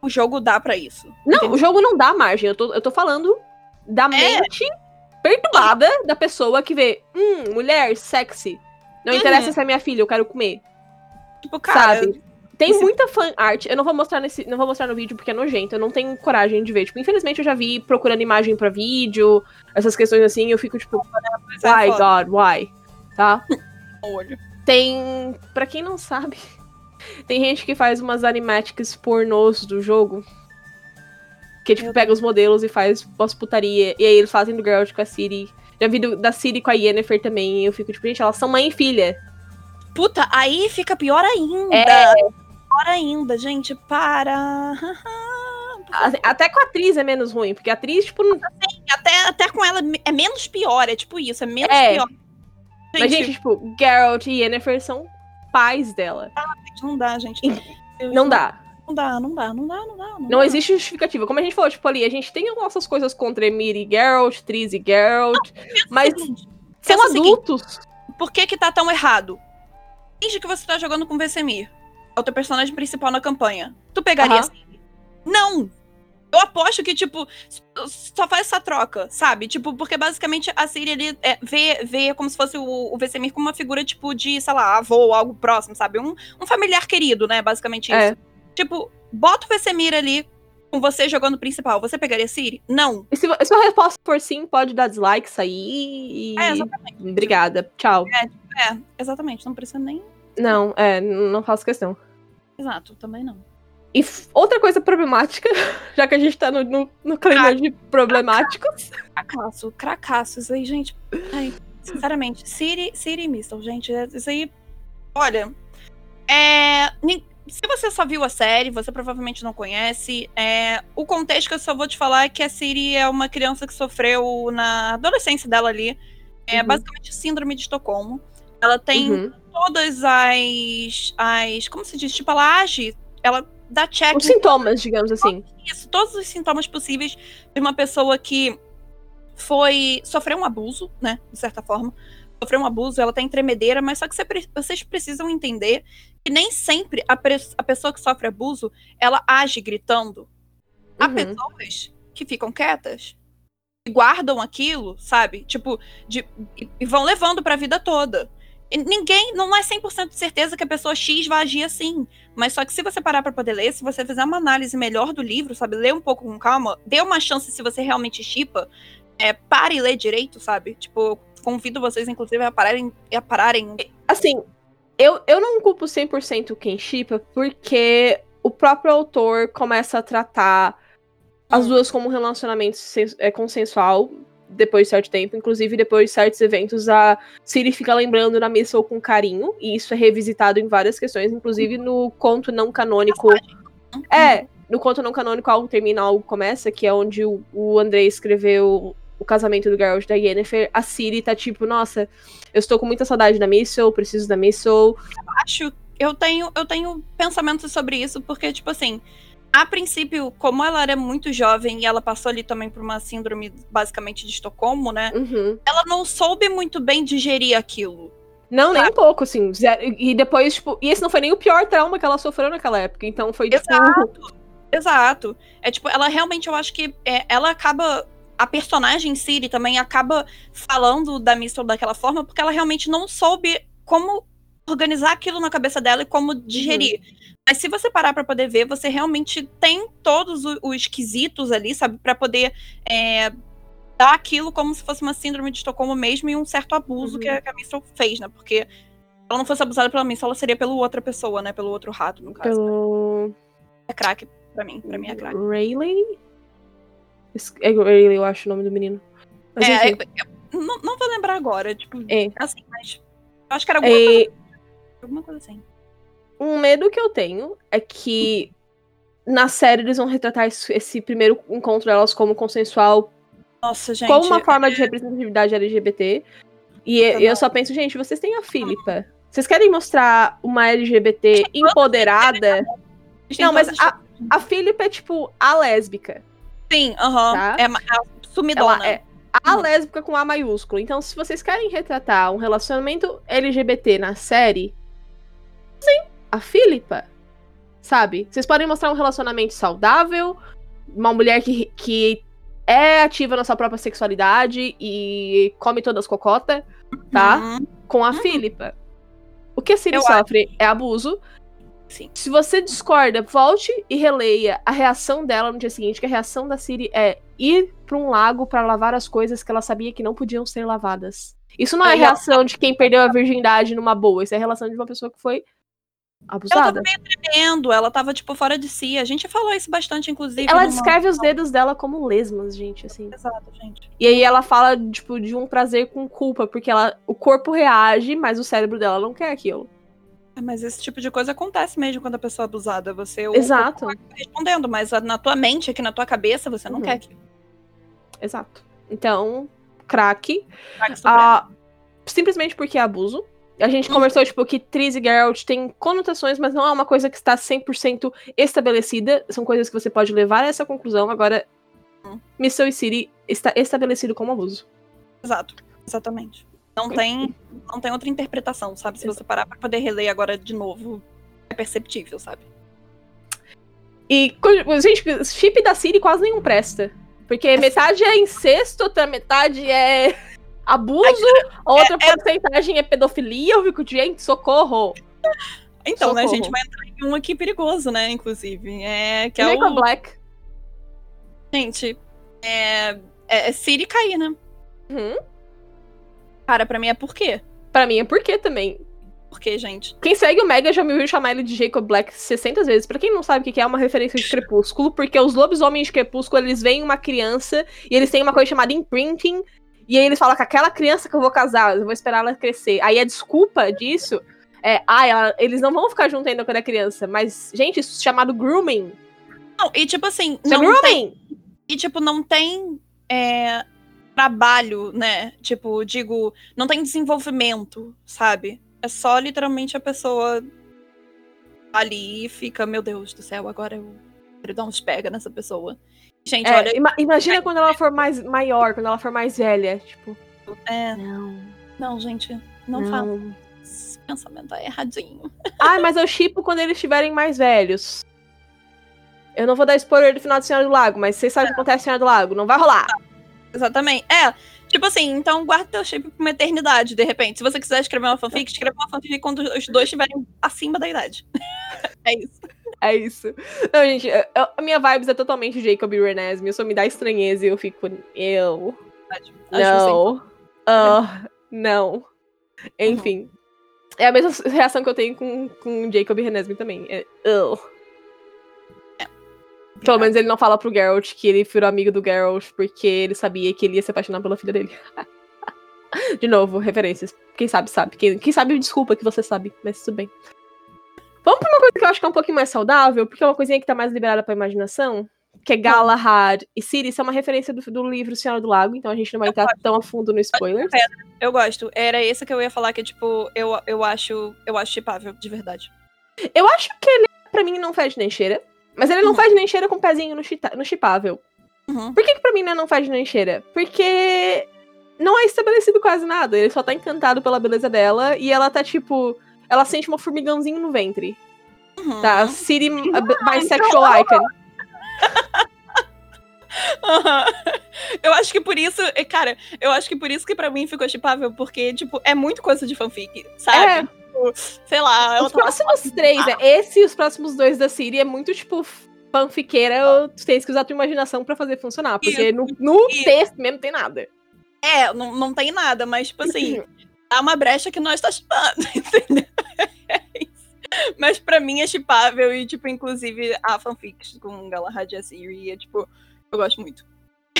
o jogo dá pra isso. Não, Entendeu? o jogo não dá margem. Eu tô, eu tô falando da mente perturbada da pessoa que vê, hum, mulher sexy. Não Uhum. interessa se é minha filha, eu quero comer. Tipo, cara, sabe? Tem esse- muita fan art. Eu não vou mostrar nesse, não vou mostrar no vídeo porque é nojento. Eu não tenho coragem de ver. Tipo, infelizmente eu já vi procurando imagem pra vídeo, essas questões assim, eu fico tipo, é why God, why? Tá? olho. Tem, Pra quem não sabe, tem gente que faz umas animatics pornôs do jogo. Que, tipo, pega os modelos e faz umas putaria. E aí eles fazem do Geralt com a Ciri. Já vi do- da Ciri com a Yennefer também. E eu fico, tipo, gente, elas são mãe e filha. Puta, aí fica pior ainda. É. Pior ainda, gente, para. Assim, Até com a atriz é menos ruim, porque a atriz, tipo, não... Até, até com ela é menos pior, é tipo isso, é menos É. pior. Mas, gente, tipo, Geralt e Yennefer são pais dela. não dá, gente. Não dá. Não dá, não dá, não dá, não dá. Não, Não dá. existe justificativa. Como a gente falou, tipo, ali, a gente tem nossas coisas contra Emir e Geralt, Triss e Geralt, mas Seguinte, são o seguinte, adultos. Por que que tá tão errado? Finge que você tá jogando com o Vesemir. É o teu personagem principal na campanha. Tu pegaria Aham. assim? Não! Eu aposto que, tipo, só faz essa troca, sabe? Tipo, porque basicamente a Siri ali é, vê, vê como se fosse o, o Vesemir como uma figura, tipo, de, sei lá, avô ou algo próximo, sabe? Um, um familiar querido, né? Basicamente isso. É. Tipo, bota o Vesemir ali com você jogando principal. Você pegaria a Siri? Não. E se, se a resposta for sim, pode dar dislike, sair e. É, exatamente. Obrigada. Tchau. É, exatamente. Não precisa nem. Não, é, não faço questão. Exato, também não. E outra coisa problemática, já que a gente tá no, no, no clima de problemáticos. Cracaço. Isso aí, gente. Ai, sinceramente, Siri, Siri e Mistle, gente. é- Isso aí. Olha. É. Se você só viu a série, você provavelmente não conhece. É, o contexto que eu só vou te falar é que a Siri é uma criança que sofreu na adolescência dela ali. É Uhum. basicamente síndrome de Estocolmo. Ela tem Uhum. Todas as. as. Como se diz? Tipo, ela age. Ela dá check Os sintomas, digamos assim. isso, todos os sintomas possíveis de uma pessoa que foi. sofreu um abuso, né? De certa forma. Sofreu um abuso, ela tá em tremedeira, mas só que pre- vocês precisam entender que nem sempre a, a pessoa que sofre abuso, ela age gritando. Há Uhum. pessoas que ficam quietas e guardam aquilo, sabe? Tipo, de, e, e vão levando pra vida toda. Ninguém, não é 100% de certeza que a pessoa X vai agir assim. Mas só que se você parar pra poder ler, se você fizer uma análise melhor do livro, sabe? Ler um pouco com calma, dê uma chance se você realmente chipa, é, pare e lê direito, sabe? Tipo, convido vocês, inclusive, a pararem. A pararem Assim, eu, eu não culpo 100% quem chipa, porque o próprio autor começa a tratar as Hum. duas como um relacionamento é, consensual depois de certo tempo. Inclusive, depois de certos eventos, a Siri fica lembrando na Missile com carinho, e isso é revisitado em várias questões, inclusive no conto não canônico. É, no conto não canônico, algo termina, algo começa, que é onde o, André escreveu o casamento do Geralt da Yennefer. A Siri tá tipo, nossa, eu estou com muita saudade da Missile, preciso da Missile. acho. Eu tenho, eu tenho pensamentos sobre isso, porque, tipo assim, a princípio, como ela era muito jovem e ela passou ali também por uma síndrome basicamente de Estocolmo, né? Uhum. Ela não soube muito bem digerir aquilo. Não, nem um pouco, assim. E depois, tipo, e esse não foi nem o pior trauma que ela sofreu naquela época. Então foi tipo. Exato. Exato. É tipo, ela realmente, eu acho que é, ela acaba. A personagem Siri também acaba falando da Mistel daquela forma, porque ela realmente não soube como organizar aquilo na cabeça dela e como digerir. Mas se você parar pra poder ver, você realmente tem todos os quesitos ali, sabe, Pra poder é, dar aquilo como se fosse uma síndrome de Estocolmo mesmo e um certo abuso Uhum. que, a, que a fez, né? Porque se ela não fosse abusada pela Mistel, ela seria pela outra pessoa, né? Pelo outro rato, no caso. Pelo. É craque pra mim. Pra mim é craque. Rayleigh? É Rayleigh, eu acho o nome do menino. Mas É, enfim. é, é, não, não vou lembrar agora, tipo, É. assim, mas. Eu acho que era alguma, É, coisa, alguma coisa assim. um medo que eu tenho é que na série eles vão retratar esse, primeiro encontro delas como consensual, Nossa, gente. como uma forma de representatividade LGBT. E eu, eu só penso, gente, vocês têm a Philippa. Vocês querem mostrar uma LGBT empoderada? Não, mas as- a Philippa é tipo a lésbica. Sim, aham. Tá? É, ma- é sumidona. Ela é a Uhum. lésbica com A maiúsculo. Então, se vocês querem retratar um relacionamento LGBT na série, a Philippa. Sabe? Vocês podem mostrar um relacionamento saudável, uma mulher que, que é ativa na sua própria sexualidade e come todas as cocotas, tá? Uhum. Com a Uhum. Philippa. O que a Siri Eu sofre é abuso. Sim. Se você discorda, volte e releia a reação dela no dia seguinte, que a reação da Siri é ir pra um lago pra lavar as coisas que ela sabia que não podiam ser lavadas. Isso não é reação de quem perdeu a virgindade numa boa, isso é a relação de uma pessoa que foi Ela abusada. tava meio tremendo, ela tava, tipo, fora de si. A gente falou isso bastante, inclusive. Ela descreve os dedos dela como lesmas, gente, assim. Exato, gente. E aí ela fala, tipo, de um prazer com culpa, porque ela, o corpo reage, mas o cérebro dela não quer aquilo. É, Mas esse tipo de coisa acontece mesmo quando a pessoa é abusada. Você Exato. respondendo, mas na tua mente, aqui na tua cabeça, você não Uhum. quer que. Exato. Então, craque. Ah, simplesmente porque é abuso. A gente Uhum. conversou, tipo, que Triss e Geralt têm conotações, mas não é uma coisa que está 100% estabelecida. São coisas que você pode levar a essa conclusão. Agora, Uhum. Missile e Ciri está estabelecido como abuso. Exato, exatamente. Não tem, não tem outra interpretação, sabe? Se você parar pra poder reler agora de novo, é perceptível, sabe? E, gente, chip da Ciri quase nenhum presta. Porque metade é incesto, outra metade é abuso, a outra porcentagem é pedofilia. Eu fico, gente, socorro. Então, né, Socorro. gente vai entrar em um aqui perigoso, né, inclusive. É, que é Jacob o. Black. Gente, é, é, é Siri cair, né? Uhum. Cara, pra mim é por quê? Pra mim é por quê também. Por quê, gente? Quem segue o Mega já me ouviu chamar ele de Jacob Black 600 vezes. Pra quem não sabe o que que é, é uma referência de Crepúsculo, porque os lobisomens de Crepúsculo, eles veem uma criança e eles têm uma coisa chamada imprinting, e aí eles falam que aquela criança que eu vou casar, eu vou esperar ela crescer. Aí a desculpa disso é, ah, ela- eles não vão ficar juntos ainda quando é criança, mas, gente, isso é chamado grooming. Não, e tipo assim, Isso é não tem, grooming! e tipo, não tem é, trabalho, né? Tipo, digo, não tem desenvolvimento, sabe? É só literalmente a pessoa ali e fica, meu Deus do céu, agora eu quero dar uns pega nessa pessoa. Gente, É, olha. ima- imagina quando ela for mais maior, quando ela for mais velha. Tipo, É, não, não, gente, não, não. fala. Esse pensamento é erradinho. Ah, mas eu chipo quando eles estiverem mais velhos. Eu não vou dar spoiler do final de Senhora do Lago, mas vocês sabem o que acontece em Senhora do Lago. Não vai rolar. Exatamente. É, tipo assim, então guarda teu shape pra uma eternidade, de repente. Se você quiser escrever uma fanfic, escreva uma fanfic quando os dois estiverem acima da idade. é isso. É isso. Não, gente, eu- eu- a minha vibes é totalmente Jacob e Renesme. Isso me dá estranheza e eu fico. Eu. Acho Não. Ah, não. Enfim. É a mesma reação que eu tenho com, com Jacob e Renesme também. É, ugh. Pelo menos ele não fala pro Geralt que ele virou amigo do Geralt porque ele sabia que ele ia se apaixonar pela filha dele. De novo, referências. Quem sabe, sabe. Quem, quem sabe, desculpa que você sabe, mas tudo bem. Vamos pra uma coisa que eu acho que é um pouquinho mais saudável, porque é uma coisinha que tá mais liberada pra imaginação. Que é Galahad e Ciri. Isso é uma referência do, do livro Senhora do Lago, então a gente não vai entrar tão a fundo no spoiler. Eu gosto. Era esse que eu ia falar, que, tipo, eu, eu acho. Eu acho chipável, de verdade. Eu acho que ele, pra mim, não fede nem cheira. Mas ele não Uhum. faz nem cheira com o pezinho no, chita- no chipável. Uhum. Por que, que pra mim ele não faz nem cheira? Porque não é estabelecido quase nada. Ele só tá encantado pela beleza dela e ela tá tipo. Ela sente um formigãozinho no ventre. Uhum. Tá? City a b- bisexual icon. Aham. Eu acho que por isso, é, cara, eu acho que por isso que pra mim ficou chipável, porque, tipo, é muito coisa de fanfic, sabe? É. Tipo, sei lá, Os tá próximos três, né? Esse e os próximos dois da Siri é muito, tipo, fanfiqueira. Tu tens que usar a tua imaginação pra fazer funcionar. Porque Isso, no, no isso. texto mesmo tem nada. É, não, não tem nada, mas, tipo assim, há uma brecha que nós tá chipando, entendeu? É. Mas pra mim é chipável e, tipo, inclusive a fanfic com Galahad e a Siri é, tipo, eu gosto muito.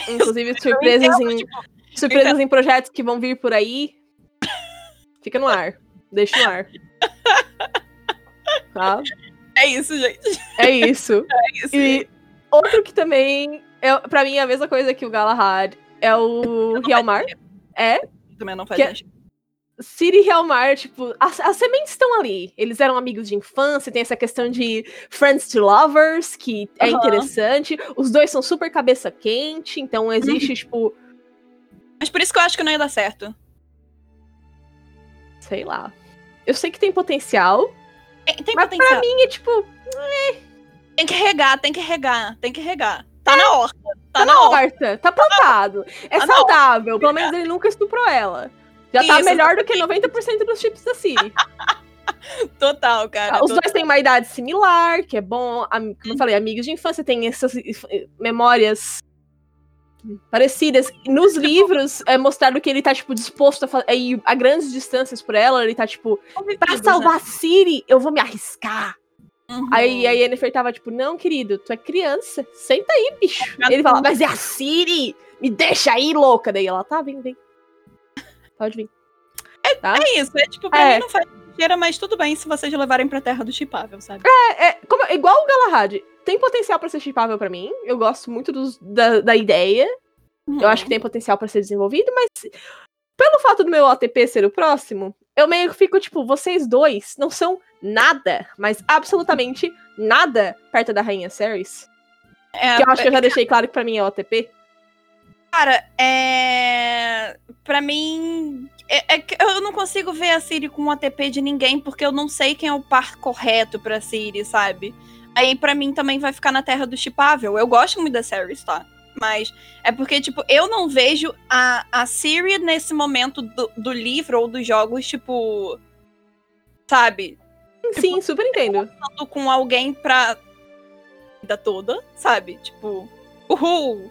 Inclusive, surpresas entendo, em, tipo, surpresas em projetos que vão vir por aí. Fica no ar. Deixa no ar. Tá? É isso, gente. É isso. É isso. E outro que também, é, pra mim, é a mesma coisa que o Galahad é o Hjalmar. É. Também não faz Que- Ciri e Hjalmar, tipo, as, as sementes estão ali. Eles eram amigos de infância, tem essa questão de friends to lovers, que é Aham. interessante. Os dois são super cabeça quente, então existe, Uhum. tipo, Mas por isso que eu acho que não ia dar certo. sei lá. Eu sei que tem potencial, Tem, tem mas potencial. pra mim é tipo, Tem que regar, tem que regar, tem que regar. Tá na horta. Tá, tá na horta. horta, tá plantado. É Tá na saudável, pelo menos ele nunca estuprou ela. Já tá Isso, melhor do que 90% dos chips da Siri. Total, cara. Os total. dois têm uma idade similar, que é bom. Como eu falei, amigos de infância têm essas eh, memórias parecidas. Nos livros é mostrado que ele tá, tipo, disposto a, ir a grandes distâncias por ela. Ele tá, tipo, pra salvar a Siri, eu vou me arriscar. Uhum. Aí a Yennefer tava, tipo, não, querido, tu é criança. Senta aí, bicho. Tá Ele fala, mas é a Siri! Me deixa aí, louca. Daí ela, tá, vem, vem. Pode vir. Tá? É isso, é tipo, pra É. mim não faz cheira, mas tudo bem se vocês levarem pra terra do chipável, sabe? É, é, como, igual o Galahad, tem potencial pra ser chipável pra mim. Eu gosto muito dos- da, da ideia. Eu acho que tem potencial pra ser desenvolvido, mas pelo fato do meu OTP ser o próximo, eu meio que fico tipo, vocês dois não são nada, mas absolutamente nada perto da Rainha Ceres. É, Que eu acho que eu já deixei claro que pra mim é OTP. Cara, é. Pra mim. É, é que eu não consigo ver a Siri com um ATP de ninguém, porque eu não sei quem é o par correto pra Siri, sabe? Aí pra mim também vai ficar na terra do chipável. Eu gosto muito da Ceres, tá? Mas é porque, tipo, eu não vejo a, a Siri nesse momento do, do livro ou dos jogos, tipo. Sabe? Sim, super entendo. Com alguém pra vida toda, sabe? Tipo, uhul!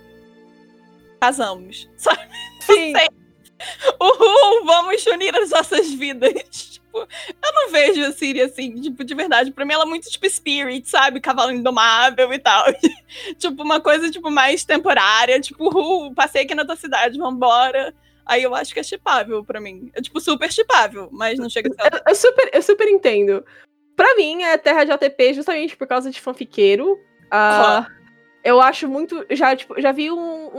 Casamos, sabe? Sim. sei. Uhul, vamos unir as nossas vidas. Tipo, eu não vejo a Siri assim, tipo, de verdade. Pra mim ela é muito tipo spirit, sabe? Cavalo indomável e tal. tipo, uma coisa, tipo, mais temporária. Tipo, uhul, passei aqui na tua cidade, vambora. Aí eu acho que é chipável pra mim. É, tipo, super chipável, mas não chega a ser... Eu, eu super, eu super entendo. Pra mim, é terra de OTP justamente por causa de fanfiqueiro. Ah, eu acho muito. Já, tipo, já vi um,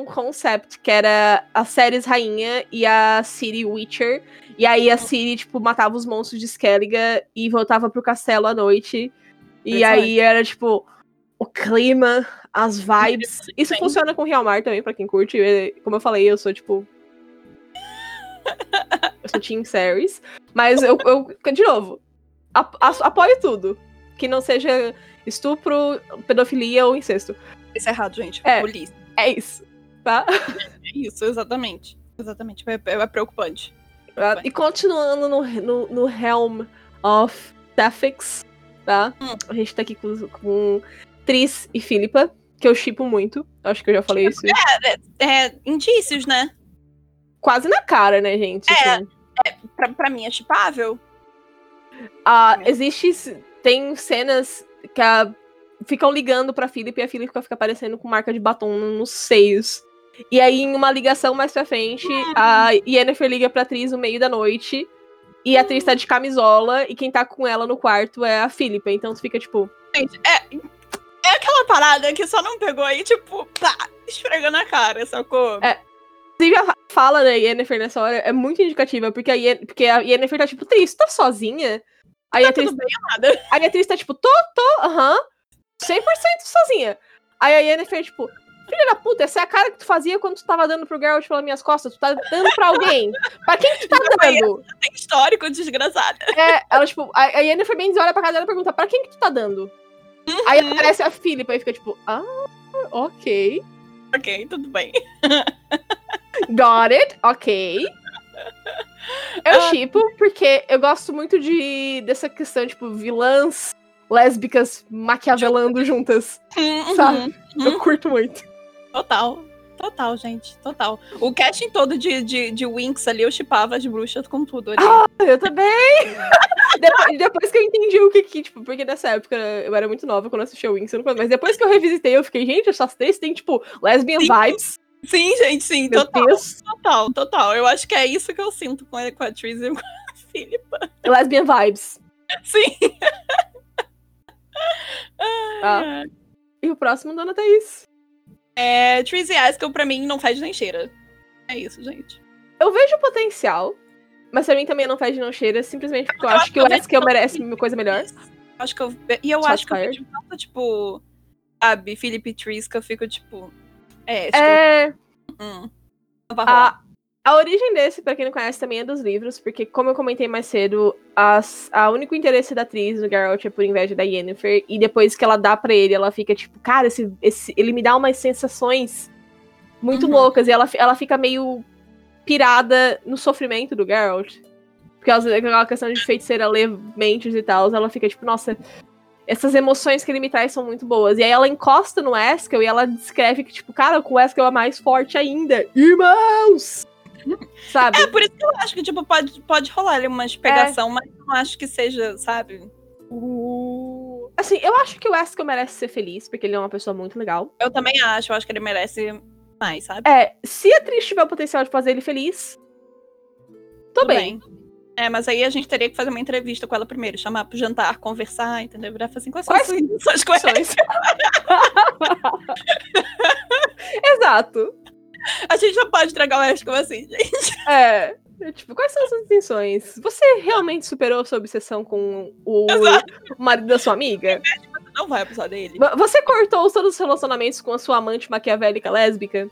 um concept que era a Ceres Rainha e a Ciri Witcher. E aí a Ciri, tipo, matava os monstros de Skellige e voltava pro castelo à noite. E aí era, tipo, o clima, as vibes. Isso Sim. funciona com Real Mar também, pra quem curte. Como eu falei, eu sou tipo. eu sou Team Series. Mas eu, eu de novo, apoio tudo. Que não seja estupro, pedofilia ou incesto. Isso é errado, gente. É. Polícia. É isso. Tá? É isso, exatamente. Exatamente. É, é- é preocupante. Ah, E continuando no, no, no Helm of Sapphics, tá? Hum. A gente tá aqui com, com Tris e Philippa, que eu shippo muito. Acho que eu já falei isso. É, indícios, né? Quase na cara, né, gente? É. Assim. Pra, pra mim é chipável. Ah, existe. Tem cenas que a- ficam ligando pra Philippa e a Philippa fica aparecendo com marca de batom no- nos seios. E aí, em uma ligação mais pra frente, a Yennefer liga pra atriz no meio da noite. E a atriz tá de camisola, e quem tá com ela no quarto é a Philippa. Então tu fica tipo. Gente, é, é aquela parada que só não pegou aí, tipo, pá, esfregando a cara, sacou? É. Inclusive, a fala da Yennefer nessa hora é muito indicativa, porque a, Yen, porque a Yennefer tá tipo, Tris, tá sozinha? Aí a Tá atriz, tudo bem, nada. aí a atriz tá tipo, tô, tô, aham, 100% sozinha. Aí a Yennefer, tipo, filha da puta, essa é a cara que tu fazia quando tu tava dando pro Geralt pelas minhas costas, tu tá dando pra alguém. pra quem que tu tá dando? Tem histórico, desgraçada. É, ela, tipo, a, a Yennefer bem olha pra casa dela e pergunta, pra quem que tu tá dando? Aí aparece a Philippa e fica tipo, ah, ok. Ok, tudo bem. Got it, ok. Eu Ah. shippo porque eu gosto muito de dessa questão, tipo, vilãs lésbicas maquiavelando juntas. Sabe? Uhum, Eu curto muito. Total. Total, gente. Total. O casting todo de, de, de Winx ali, eu chipava as bruxas com tudo ali. Eu também! depois, depois que eu entendi o que que, tipo, porque nessa época eu era muito nova quando eu assisti o Wings, eu não- mas depois que eu revisitei, eu fiquei, gente, essas três têm, tipo, lesbian Sim. vibes. Sim, gente, sim. Meu Total. Deus. Total, total. Eu acho que é isso que eu sinto com a, com a Tris e com a Philippa. Lesbian vibes. Sim. Tá? E o próximo, Dona Thaís. É, Tris e Askel, pra mim, não faz nem cheira. É isso, gente. Eu vejo potencial, mas pra mim também não faz não cheira, simplesmente porque eu, Eu acho acho que o que eu Eskel vejo merece uma coisa melhor. Acho que eu. E eu Shots acho que eu fired. vejo tanto, tipo, sabe, Felipe e Tris, que eu fico, tipo. É, acho É. Hum, não vai rolar. A, a origem desse, pra quem não conhece, também é dos livros, porque, como eu comentei mais cedo, as, a único interesse da atriz no Geralt é por inveja da Yennefer, e depois que ela dá pra ele, ela fica tipo, cara, esse, esse, ele me dá umas sensações muito Uhum. loucas, e ela, ela fica meio pirada no sofrimento do Geralt. Por causa daquela questão de feiticeira ler mentes e tal, ela fica tipo, nossa, essas emoções que ele me traz são muito boas. E aí ela encosta no Eskel e ela descreve que, tipo, cara, com o Eskel é mais forte ainda. Irmãos! Sabe? É, por isso que eu acho que, tipo, pode, pode rolar ali uma pegação, mas não acho que seja, sabe? O- Assim, eu acho que o Eskel merece ser feliz, porque ele é uma pessoa muito legal. Eu também acho, eu acho que ele merece mais, sabe? É, se a atriz tiver o potencial de fazer ele feliz, tô Tudo bem. É, mas aí a gente teria que fazer uma entrevista com ela primeiro, chamar pro jantar, conversar, entendeu? Virar assim, quais são Quais as suas? Opções. Exato. A gente já pode tragar o Esco assim, gente. É. é, Tipo, quais são as suas intenções? Você realmente superou sua obsessão com o, o marido da sua amiga? Não vai abusar dele. Vo- Você cortou todos os relacionamentos com a sua amante maquiavélica lésbica?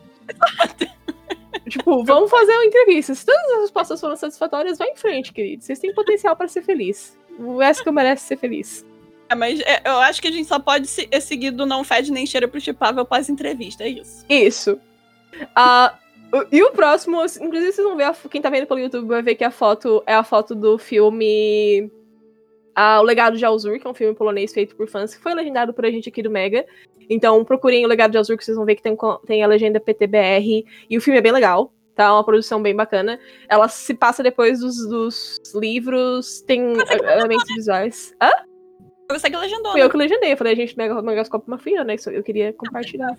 Tipo, vamos fazer uma entrevista. Se todas as respostas foram satisfatórias, vai em frente, querido. Vocês têm potencial pra ser feliz. O Eskel merece ser feliz. É, mas é, eu acho que a gente só pode se, é seguir do não fede nem cheira pro chipável pós-entrevista, é isso. Isso. O- e o próximo, inclusive vocês vão ver, a quem tá vendo pelo YouTube vai ver que a foto é a foto do filme ah, O Legado de Alzur, que é um filme polonês feito por fãs, que foi legendado por a gente aqui do Mega. Então procurem O Legado de Alzur, que vocês vão ver que tem, tem a legenda PTBR, e o filme é bem legal. Tá, é uma produção bem bacana. Ela se passa depois dos, dos livros, tem elementos visuais. Hã? Foi você que legendou, Fui né? eu que legendei. Eu falei, a gente, Mega, Megascope é uma filha, né? Isso Eu queria compartilhar.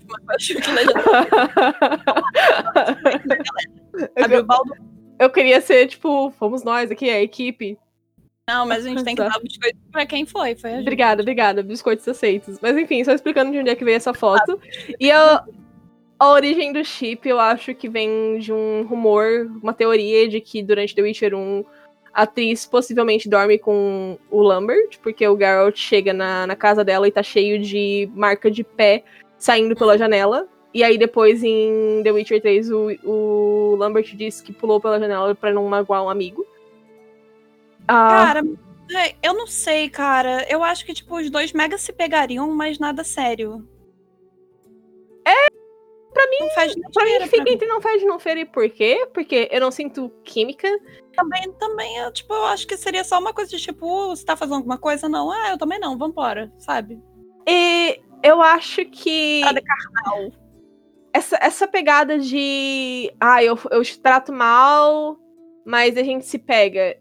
Eu. Eu queria ser, tipo, fomos nós aqui, a equipe. Não, mas a gente tem que dar o biscoito pra quem foi. Foi a gente. Obrigada, obrigada. Biscoitos aceitos. Mas enfim, só explicando de onde é que veio essa foto. E a, a origem do chip, eu acho que vem de um rumor, uma teoria de que durante The Witcher 1 a atriz possivelmente dorme com o Lambert, porque o Geralt chega na, na casa dela e tá cheio de marca de pé saindo pela janela. E aí depois em The Witcher 3 o, o Lambert diz que pulou pela janela pra não magoar um amigo. Ah, Cara, eu não sei, cara. Eu acho que, tipo, os dois mega se pegariam, mas nada sério. É, pra mim. Não faz pra mim fica pra mim. entre não fede e não fere, por quê? Porque eu não sinto química. Também, também, eu, tipo, eu acho que seria só uma coisa de, tipo, "Uh, você tá fazendo alguma coisa? Não. Ah, eu também não, vambora, sabe? E eu acho que. Nada carnal. essa, essa pegada de. Ah, eu, eu te trato mal, mas a gente se pega.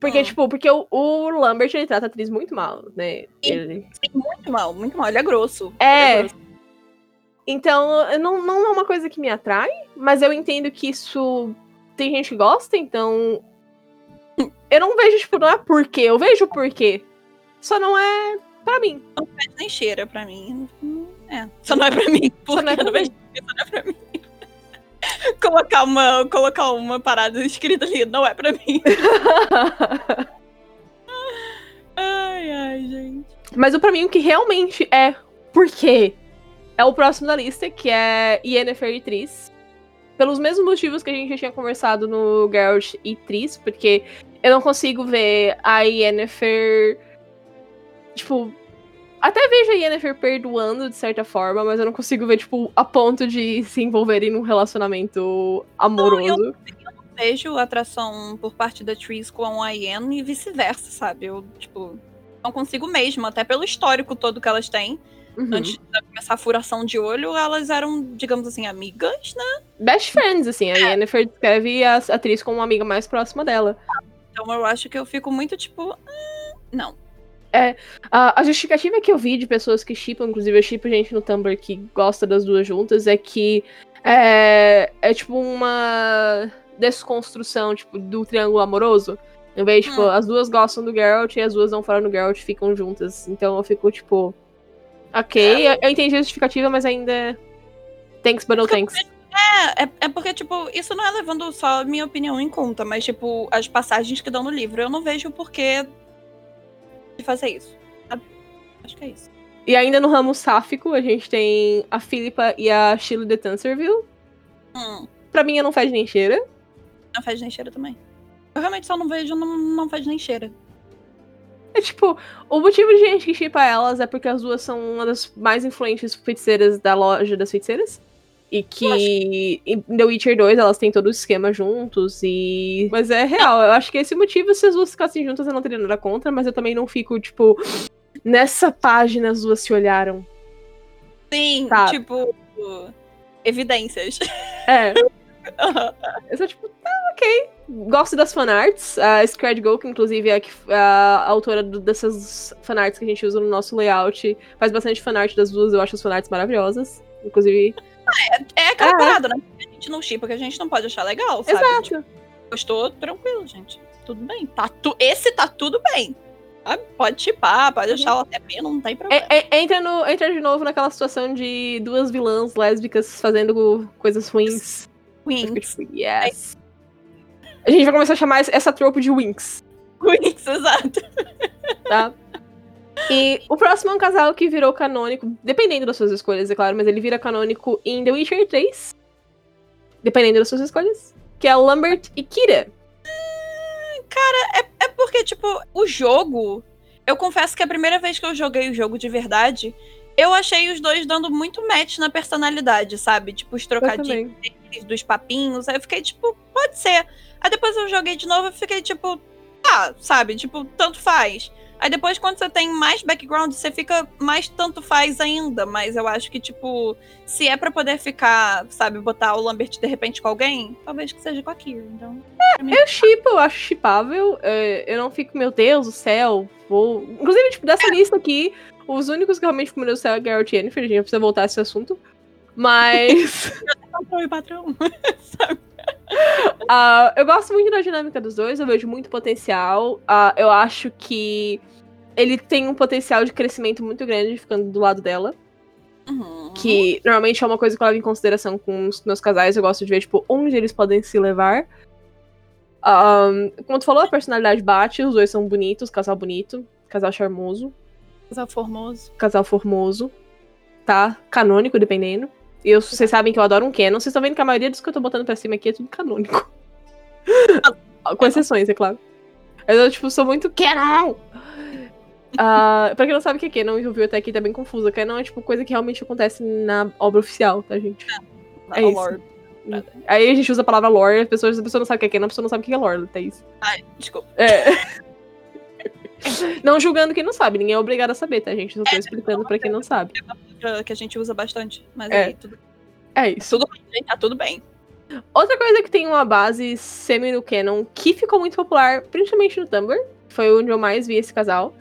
Porque, Hum. tipo, porque o, o Lambert ele trata a atriz muito mal, né? Ele- Sim, muito mal, muito mal. Ele é grosso. É. Ele grosso. Então, não, não é uma coisa que me atrai, mas eu entendo que isso tem gente que gosta, então. Eu não vejo, tipo, não é porquê, eu vejo o porquê. Só não é pra mim. fede nem cheira pra mim. É. Só não é pra mim. Porque não é pra eu não vejo só não é pra mim. colocar, uma, colocar uma parada escrita ali, não é pra mim. Ai, ai, gente. Mas o pra mim o que realmente é porquê é o próximo da lista, que é Yennefer e Triss. Pelos mesmos motivos que a gente já tinha conversado no Geralt e Triss, porque eu não consigo ver a Yennefer. Tipo. Até vejo a Yennefer perdoando de certa forma, mas eu não consigo ver, tipo, a ponto de se envolverem num relacionamento amoroso. Vejo atração por parte da Tris com a Yen e vice-versa, sabe? Eu, tipo, não consigo mesmo, até pelo histórico todo que elas têm. Uhum. Antes de começar a furação de olho, elas eram, digamos assim, amigas, né? Best friends, assim. A Yennefer descreve a atriz como uma amiga mais próxima dela. Então eu acho que eu fico muito, tipo, "Hum, não. A, a justificativa que eu vi de pessoas que chipam, inclusive eu chipo gente no Tumblr que gosta das duas juntas, é que é, é tipo uma desconstrução, tipo, do triângulo amoroso. Em vez, tipo, Hum. as duas gostam do Geralt e as duas não falam do Geralt e ficam juntas. Então eu fico, tipo. Ok, eu, eu entendi a justificativa, mas ainda. Thanks, but no thanks. É, é, é porque, tipo, isso não é levando só a minha opinião em conta, mas, tipo, as passagens que dão no livro. Eu não vejo o porquê de fazer isso. sabe? Acho que é isso. E ainda no ramo sáfico, a gente tem a Philippa e a Shirley de Tanserville. Hum, Pra mim, eu não faz nem cheira. não faz nem cheira também. Eu realmente só não vejo, não, não faz nem cheira. É tipo, o motivo de gente que chipa elas é porque as duas são uma das mais influentes feiticeiras da loja das feiticeiras. E que em The Witcher 2 elas têm todo o esquema juntos e. Mas é real, eu acho que esse motivo, se as duas ficassem juntas, eu não teria nada contra, mas eu também não fico, tipo, nessa página as duas se olharam. Sim, Tá. tipo, evidências. É. Eu sou tipo, tá, ok. Gosto das fanarts. A Scared Go, que inclusive é a, que- a autora do- dessas fanarts que a gente usa no nosso layout, faz bastante fanart das duas. Eu acho as fanarts maravilhosas. Inclusive. É aquela É. parada, né? A gente não chipa, porque a gente não pode achar legal, sabe? Tipo, Exato. gostou, tranquilo, gente. Tudo bem. Tá tu... Esse tá tudo bem. sabe? Pode chipar, pode achar ela até pena, não tem problema. É- é- entra, no, entra de novo naquela situação de duas vilãs lésbicas fazendo coisas ruins. Tipo, yes. A gente vai começar a chamar essa trope de Winx. Wings, exato. tá? E o próximo é um casal que virou canônico, dependendo das suas escolhas, é claro, mas ele vira canônico em The Witcher 3. Dependendo das suas escolhas. Que é Lambert e Kira. É porque, tipo, o jogo. Eu confesso que a primeira vez que eu joguei o jogo de verdade, eu achei os dois dando muito match na personalidade, sabe? Tipo, os trocadilhos deles, dos papinhos. Aí eu fiquei, tipo, pode ser. Aí depois eu joguei de novo e fiquei, tipo, tá, sabe? Tipo, tanto faz. Aí depois, quando você tem mais background, você fica mais tanto faz ainda. Mas eu acho que, tipo, se é pra poder ficar, sabe, botar o Lambert de repente com alguém, talvez que seja com a Kira. Então. pra mim- Eu chipo, eu acho chipável. é, Eu não fico, meu Deus do céu. Vou... Inclusive, tipo, dessa lista aqui, os únicos que realmente ficam, meu Deus do céu, é Geralt e Yennefer. A gente precisa voltar a esse assunto. Mas. Patrão e patrão. Ah, eu gosto muito da dinâmica dos dois, eu vejo muito potencial. Ah, eu acho que ele tem um potencial de crescimento muito grande ficando do lado dela. Uhum. Que normalmente é uma coisa que eu levo em consideração com os meus casais. Eu gosto de ver, tipo, onde eles podem se levar. Um, como tu falou, a personalidade bate, os dois são bonitos, casal bonito, casal charmoso, Casal formoso. casal formoso, tá? Canônico, dependendo. E eu, vocês sabem que eu adoro um canon. Vocês estão vendo que a maioria dos que eu tô botando pra cima aqui é tudo canônico. Com exceções, é claro. Mas eu, tipo, sou muito canon! Ah, pra quem não sabe o que é canon, eu vi até aqui tá bem confusa. Canon é, tipo, coisa que realmente acontece na obra oficial, tá, gente? É Na isso. lore. Aí a gente usa a palavra lore, as pessoas, a pessoa não sabe o que é canon, a pessoa não sabe o que é lore, tá isso. Ai, desculpa. É. não julgando quem não sabe, ninguém é obrigado a saber, tá, gente? Eu só tô explicando pra quem não sabe. Que- Que a gente usa bastante. Mas É. aí, tudo, É isso. tudo bem. Tá tudo bem. Outra coisa que tem uma base semi no canon, que ficou muito popular, principalmente no Tumblr, foi onde eu mais vi esse casal,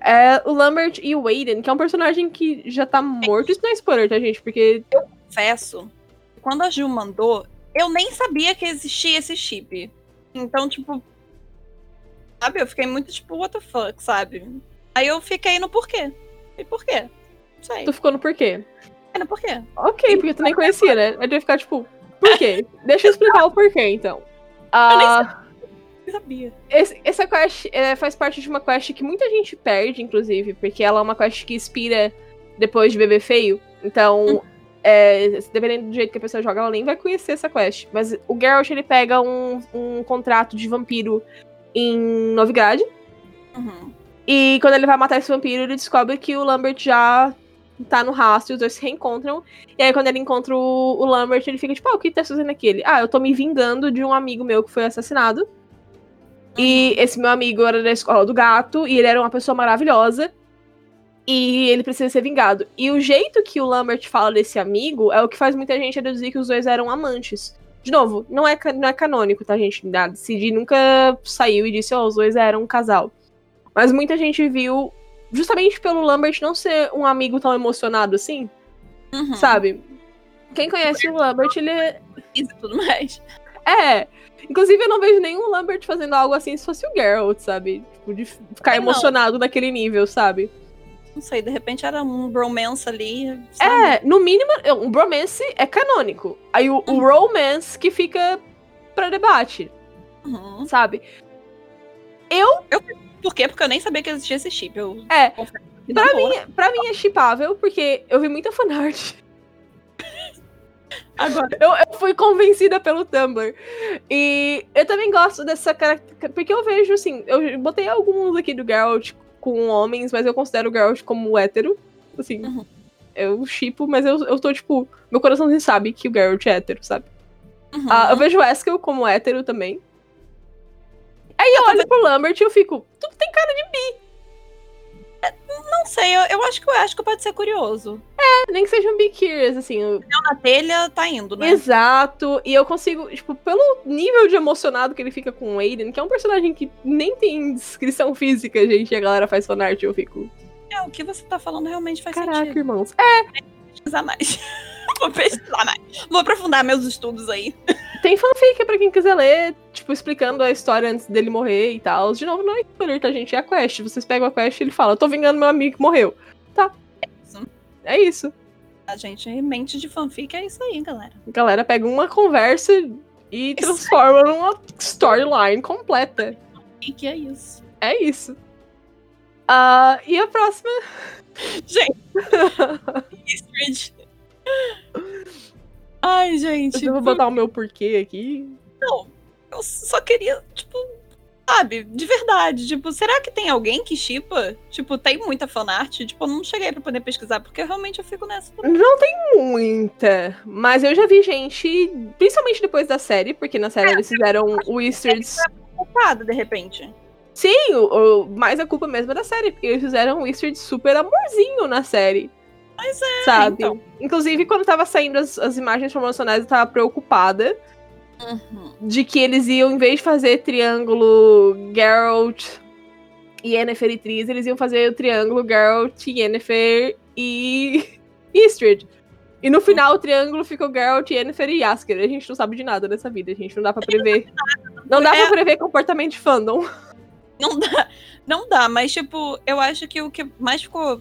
é o Lambert e o Waden, que é um personagem que já tá morto. Isso não é spoiler, tá, gente? Porque confesso, quando a Gil mandou, eu nem sabia que existia esse chip. Então, tipo. Sabe, eu fiquei muito tipo, what the fuck, sabe? Aí eu fiquei no porquê. E por quê? Não sei. tu ficou no porquê. É no porquê. Ok, porque tu nem conhecia, né? Aí tu ia ficar tipo, por quê? Deixa eu explicar o porquê, então. Eu Ah, Eu sabia. esse- essa quest é, faz parte de uma quest que muita gente perde, inclusive, porque ela é uma quest que inspira depois de Bebê Feio. Então, é, dependendo do jeito que a pessoa joga, ela nem vai conhecer essa quest. Mas o Geralt, ele pega um, um contrato de vampiro em Novigrad. Uhum. E quando ele vai matar esse vampiro, ele descobre que o Lambert já tá no rastro, os dois se reencontram. E aí, quando ele encontra o, o Lambert, ele fica tipo, ah, o que tá fazendo aqui? Ele, ah, eu tô me vingando de um amigo meu que foi assassinado. E esse meu amigo era da escola do gato, e ele era uma pessoa maravilhosa. E ele precisa ser vingado. E o jeito que o Lambert fala desse amigo é o que faz muita gente deduzir que os dois eram amantes. De novo, não é, não é canônico, tá, gente? A CD nunca saiu e disse, ó, os dois eram um casal. Mas muita gente viu, justamente pelo Lambert não ser um amigo tão emocionado assim, Uhum. sabe? Quem conhece o Lambert, ele é. E tudo mais. É. Inclusive, eu não vejo nenhum Lambert fazendo algo assim se fosse o Geralt, sabe? Tipo, de ficar É, não. emocionado naquele nível, sabe? Não sei, de repente era um bromance ali. sabe? É, no mínimo, um bromance é canônico. Aí o, o romance que fica pra debate, Uhum. sabe? Eu, Por quê? Porque eu nem sabia que existia esse chip. Eu é, pra mim, pra mim é chipável, porque eu vi muita fanart. Agora. Eu, eu fui convencida pelo Tumblr. E eu também gosto dessa característica. Porque eu vejo, assim, eu botei alguns aqui do Geralt com homens, mas eu considero o Geralt como hétero. Assim, Uhum. eu chipo, mas eu, eu tô, tipo, meu coraçãozinho sabe que o Geralt é hétero, sabe? Uhum. Ah, eu vejo o Eskel como hétero também. Aí eu olho pro Lambert e eu fico, tu tem cara de Não sei, eu, eu acho que o Asco pode ser curioso. Bi, nem que seja um bi curious, assim. eu- Na telha tá indo, né? Exato. E eu consigo, tipo, pelo nível de emocionado que ele fica com o Aiden, que é um personagem que nem tem descrição física, gente, e a galera faz fanart, eu fico, É, o que você tá falando realmente faz caraca, sentido. irmãos. É, Vou pesquisar mais. Vou pesquisar mais. Vou aprofundar meus estudos aí. tem fanfic pra quem quiser ler, tipo, explicando a história antes dele morrer e tal. De novo, não é spoiler, tá, gente? É a quest. Vocês pegam a quest e ele fala, tô vingando meu amigo que morreu. Tá. Isso. É isso. A gente mente de fanfic é isso aí, galera. A galera pega uma conversa e transforma numa storyline completa. E que é isso. É isso. Ah, e a próxima Gente. Street. Ai, gente. Eu vou botar o meu porquê aqui. Não, eu só queria, tipo, sabe, de verdade. Tipo, será que tem alguém que chipa? Tipo, tem muita fanart? Tipo, eu não cheguei pra poder pesquisar, porque realmente eu fico nessa. Não tem muita, mas eu já vi gente, principalmente depois da série, porque na série eles fizeram o Wizards. Culpada, de repente. Sim, o, o- mais a culpa mesmo é da série, porque eles fizeram um Wizard super amorzinho na série. Mas é, Sabe? então. Inclusive, quando tava saindo as, as imagens promocionais, eu tava preocupada Uhum. de que eles iam, em vez de fazer triângulo Geralt e Yennefer e Triss, eles iam fazer o triângulo Geralt, Yennefer e Istrid. E no final o triângulo ficou Geralt, Yennefer e Yasker. A gente não sabe de nada nessa vida, a gente não dá pra prever. Não dá pra É. prever comportamento de fandom. Não dá, não dá, mas tipo, eu acho que o que mais ficou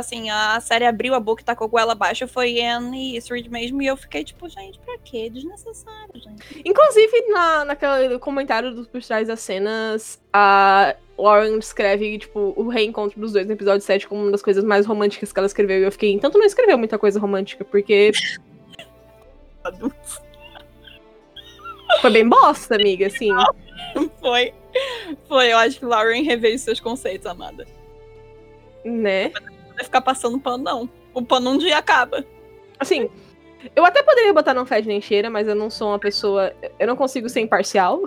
assim, a série abriu a boca e tacou com ela abaixo, foi Anne e Street mesmo, e eu fiquei tipo, gente, pra quê? Desnecessário, gente. Inclusive, na, naquele comentário dos por trás das cenas, a Lauren descreve, tipo, o reencontro dos dois no episódio 7 como uma das coisas mais românticas que ela escreveu. E eu fiquei, tanto não escreveu muita coisa romântica, porque foi bem bosta, amiga, assim. Foi. Foi, eu acho que Lauren reveio seus conceitos, amada. Né? Vai ficar passando pano, não. O pano um dia acaba. Assim, eu até poderia botar não fede nem cheira, mas eu não sou uma pessoa. Eu não consigo ser imparcial.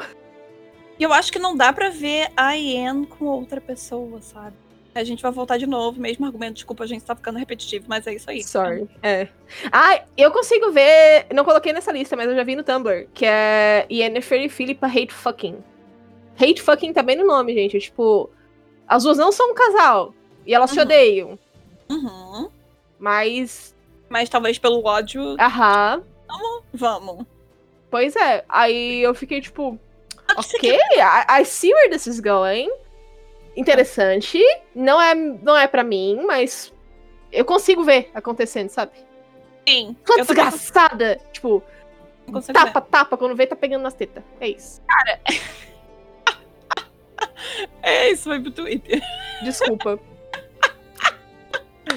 E eu acho que não dá pra ver a Ian com outra pessoa, sabe? A gente vai voltar de novo, mesmo argumento. Desculpa, a gente tá ficando repetitivo, mas é isso aí. Sorry. É. Ah, eu consigo ver. Não coloquei nessa lista, mas eu já vi no Tumblr. Que é Yennefer e Philippa Hate Fucking. Hate Fucking tá bem no nome, gente. Tipo, as duas não são um casal. E elas se Uhum. odeiam. Uhum. Mas. Mas talvez pelo ódio, Aham. vamos. Pois é. Aí eu fiquei tipo. Ok, que- I, I see where this is going. Interessante. Não é, não é pra mim, mas eu consigo ver acontecendo, sabe? Sim. Também desgraçada! Tipo, consigo tapa, tapa, quando vê, tá pegando nas tetas. É isso. ver. É, isso foi pro Twitter. Desculpa.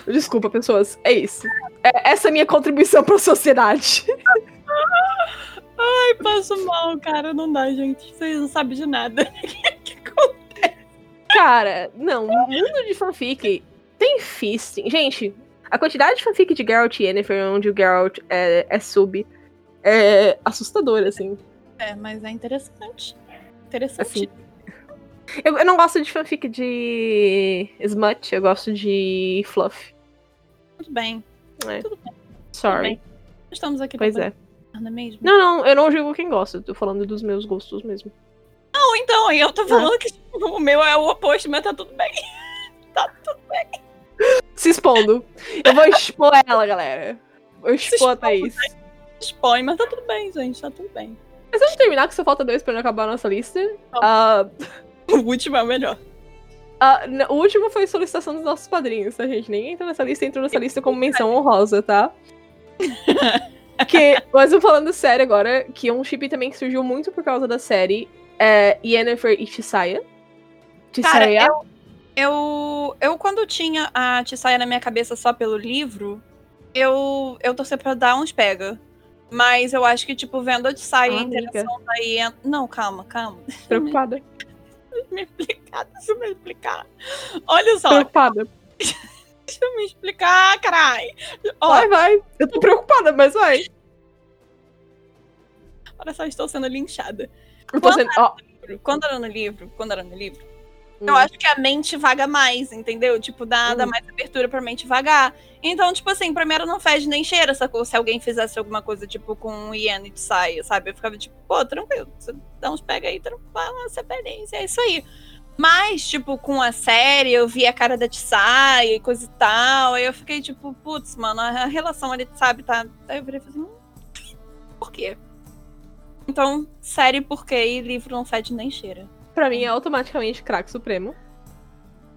Desculpa, pessoas. É isso. É- essa é a minha contribuição pra sociedade. Ai, passo mal, cara. Não dá, gente. Vocês não sabem de nada. Que co- Cara, não, mundo de fanfic tem fisting. Gente, a quantidade de fanfic de Geralt e Yennefer, onde o Geralt é, é sub, é assustadora, assim. é, mas é interessante. Interessante. Assim. Eu, eu não gosto de fanfic de smut, eu gosto de fluff. Tudo bem. É. Tudo bem. Sorry. bem. Estamos aqui Pois pra é. não é mesmo? Não, não, eu não julgo quem gosta, eu tô falando dos meus gostos mesmo. Não, então, eu tô falando que tipo, o meu é o oposto, mas tá tudo bem. Se expondo. Eu vou expor ela, galera. Vou expor a Thaís. Expõe, mas tá tudo bem, gente. Tá tudo bem. Mas vamos terminar, que só falta dois pra não acabar a nossa lista. Ah, O último é o melhor. ah, o último foi solicitação dos nossos padrinhos, tá, gente? Ninguém entrou nessa lista, entrou nessa lista como menção honrosa, tá? que, mas eu falando sério agora, que é um chip também que surgiu muito por causa da série, é Yennefer e Tissaia. Cara, Tissaia? eu, eu, eu quando tinha a Tissaia na minha cabeça só pelo livro, eu, eu torci pra dar uns pega. Mas eu acho que, tipo, vendo a Tissaia e a Ah, interação da Ian... Não, calma, calma. Preocupada. Deixa eu me explicar, deixa eu me explicar. Olha só, Preocupada. deixa eu me explicar, carai. Ó, Vai, vai. Eu tô preocupada, mas vai. olha só, estou sendo linchada. Eu tô sendo. Ó. Quando era no livro, quando era no livro. Eu acho que a mente vaga mais, entendeu? Tipo, dá, dá Hum. mais abertura pra mente vagar. Então, tipo assim, pra mim era não fede nem cheira, sacou? Se alguém fizesse alguma coisa, tipo, com o Ian e de saia, sabe? Eu ficava tipo, pô, tranquilo, você dá uns pega aí, tranquilo, você beleza, é isso aí. Mas, tipo, com a série, eu vi a cara da Tsai e coisa e tal, aí eu fiquei tipo, putz, mano, a relação ali, sabe, tá... Aí eu virei falei assim, hum, por quê? Então, série por quê e livro não fede nem cheira. Pra mim é automaticamente craque supremo.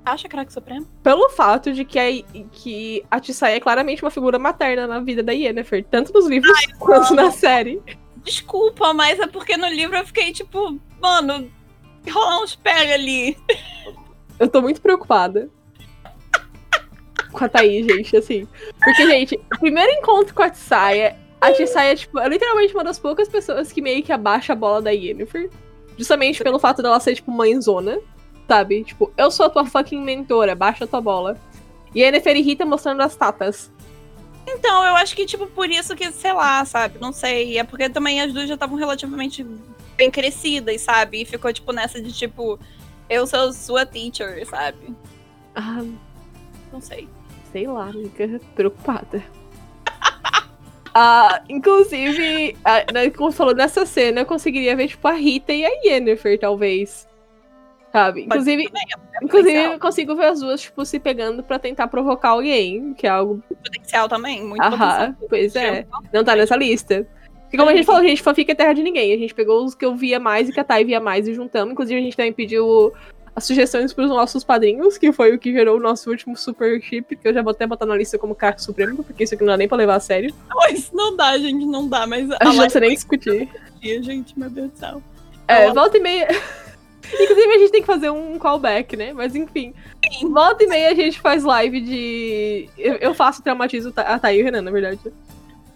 Acha craque supremo? Pelo fato de que a, que a é claramente uma figura materna na vida da Yennefer, tanto nos livros quanto na série. Desculpa, mas é porque no livro eu fiquei tipo, mano, rolar uns pega ali. Eu tô muito preocupada. Com a Thaís, gente, assim. Porque, gente, o primeiro encontro com a Tissaia, a Tissaia, tipo, é literalmente uma das poucas pessoas que meio que abaixa a bola da Yennefer. Justamente pelo fato dela ser, tipo, mãezona, sabe? Tipo, eu sou a tua fucking mentora, baixa a tua bola. E a Yennefer irrita mostrando as tatas. Então, eu acho que, tipo, por isso que, sei lá, sabe? Não sei. É porque também as duas já estavam relativamente bem crescidas, sabe? E ficou, tipo, nessa de, tipo, eu sou sua teacher, sabe? Ah, Não sei. sei lá, amiga, preocupada. Ah, inclusive, né, como você falou, nessa cena eu conseguiria ver, tipo, a Rita e a Yennefer, talvez. Sabe? Inclusive, Também, é inclusive eu consigo ver as duas, tipo, se pegando pra tentar provocar alguém, que é algo. potencial também, muito Aham, potencial. pois é. Não tá nessa lista. E como a gente falou, gente, fanfic é terra de ninguém. A gente pegou os que eu via mais e que a Thay via mais e juntamos. Inclusive, a gente também pediu as sugestões pros nossos padrinhos, que foi o que gerou o nosso último super chip, que eu já vou até botar na lista como carro supremo, porque isso aqui não dá nem pra levar a sério. Mas não dá, gente, não dá, mas A gente não precisa nem discutir. gente, meu Deus do céu. É, volta e meia. Inclusive, a gente tem que fazer um callback, né? Mas enfim. Volta e meia a gente faz live de. Eu, eu faço traumatizo a Thaí e o Renan, na verdade.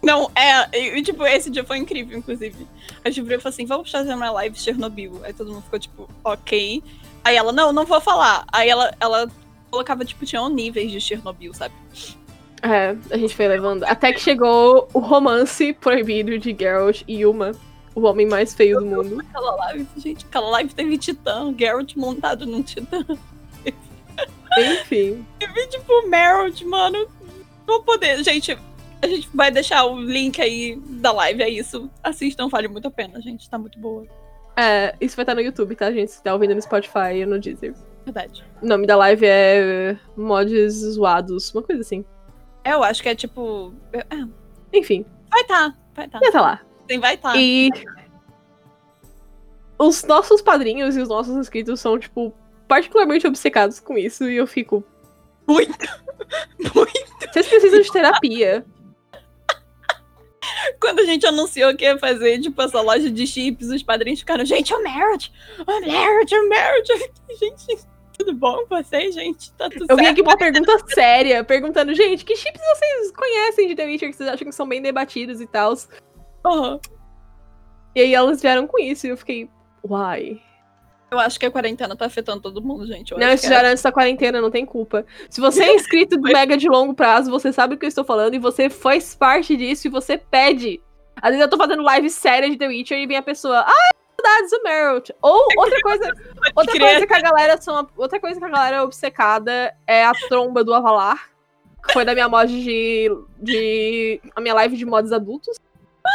Não, é, e, tipo, esse dia foi incrível, inclusive. A gente virou e falou assim, vamos fazer uma live de Chernobyl. Aí todo mundo ficou, tipo, ok. Aí ela, não, não vou falar. Aí ela, ela colocava, tipo, tinham níveis de Chernobyl, sabe? É, a gente foi levando. Até que chegou o romance proibido de Geralt e Yuma, o homem mais feio do mundo. Aquela live, gente, aquela live teve titã, Geralt montado num titã. Enfim. E, tipo, Merritt, mano, vou poder. Gente, a gente vai deixar o link aí da live, é isso. Assistam, vale muito a pena, gente, tá muito boa. É, isso vai estar no YouTube, tá, gente? Se tá ouvindo no Spotify ou no Deezer. Verdade. O nome da live é Mods Zoados, uma coisa assim. É, eu acho que é tipo. é, Enfim, vai tá, vai tá. já tá lá. Sim, vai tá. E os nossos padrinhos e os nossos inscritos são, tipo, particularmente obcecados com isso. E eu fico. Muito. Muito. Vocês precisam de terapia. Quando a gente anunciou que ia fazer, tipo, essa loja de chips, os padrinhos ficaram, gente, é o Merritt! O Merritt, é o fiquei, Gente, tudo bom com vocês, gente? Tá tudo Eu vim certo? aqui com uma pergunta séria, perguntando, gente, que chips vocês conhecem de The Witcher que vocês acham que são bem debatidos e tal? Aham. E aí elas vieram com isso e eu fiquei, uai. Eu acho que a quarentena tá afetando todo mundo, gente. Eu Não, isso que já é. era antes da quarentena, não tem culpa. Se você é inscrito do Mega de longo prazo, você sabe o que eu estou falando e você faz parte disso e você pede. Às vezes eu tô fazendo live séria de The Witcher e vem a pessoa, ah, saudades do Merritt. Ou outra coisa, outra coisa que a galera são, outra coisa que a galera é obcecada é a tromba do Avalar. Que foi da minha mod de, de a minha live de mods adultos,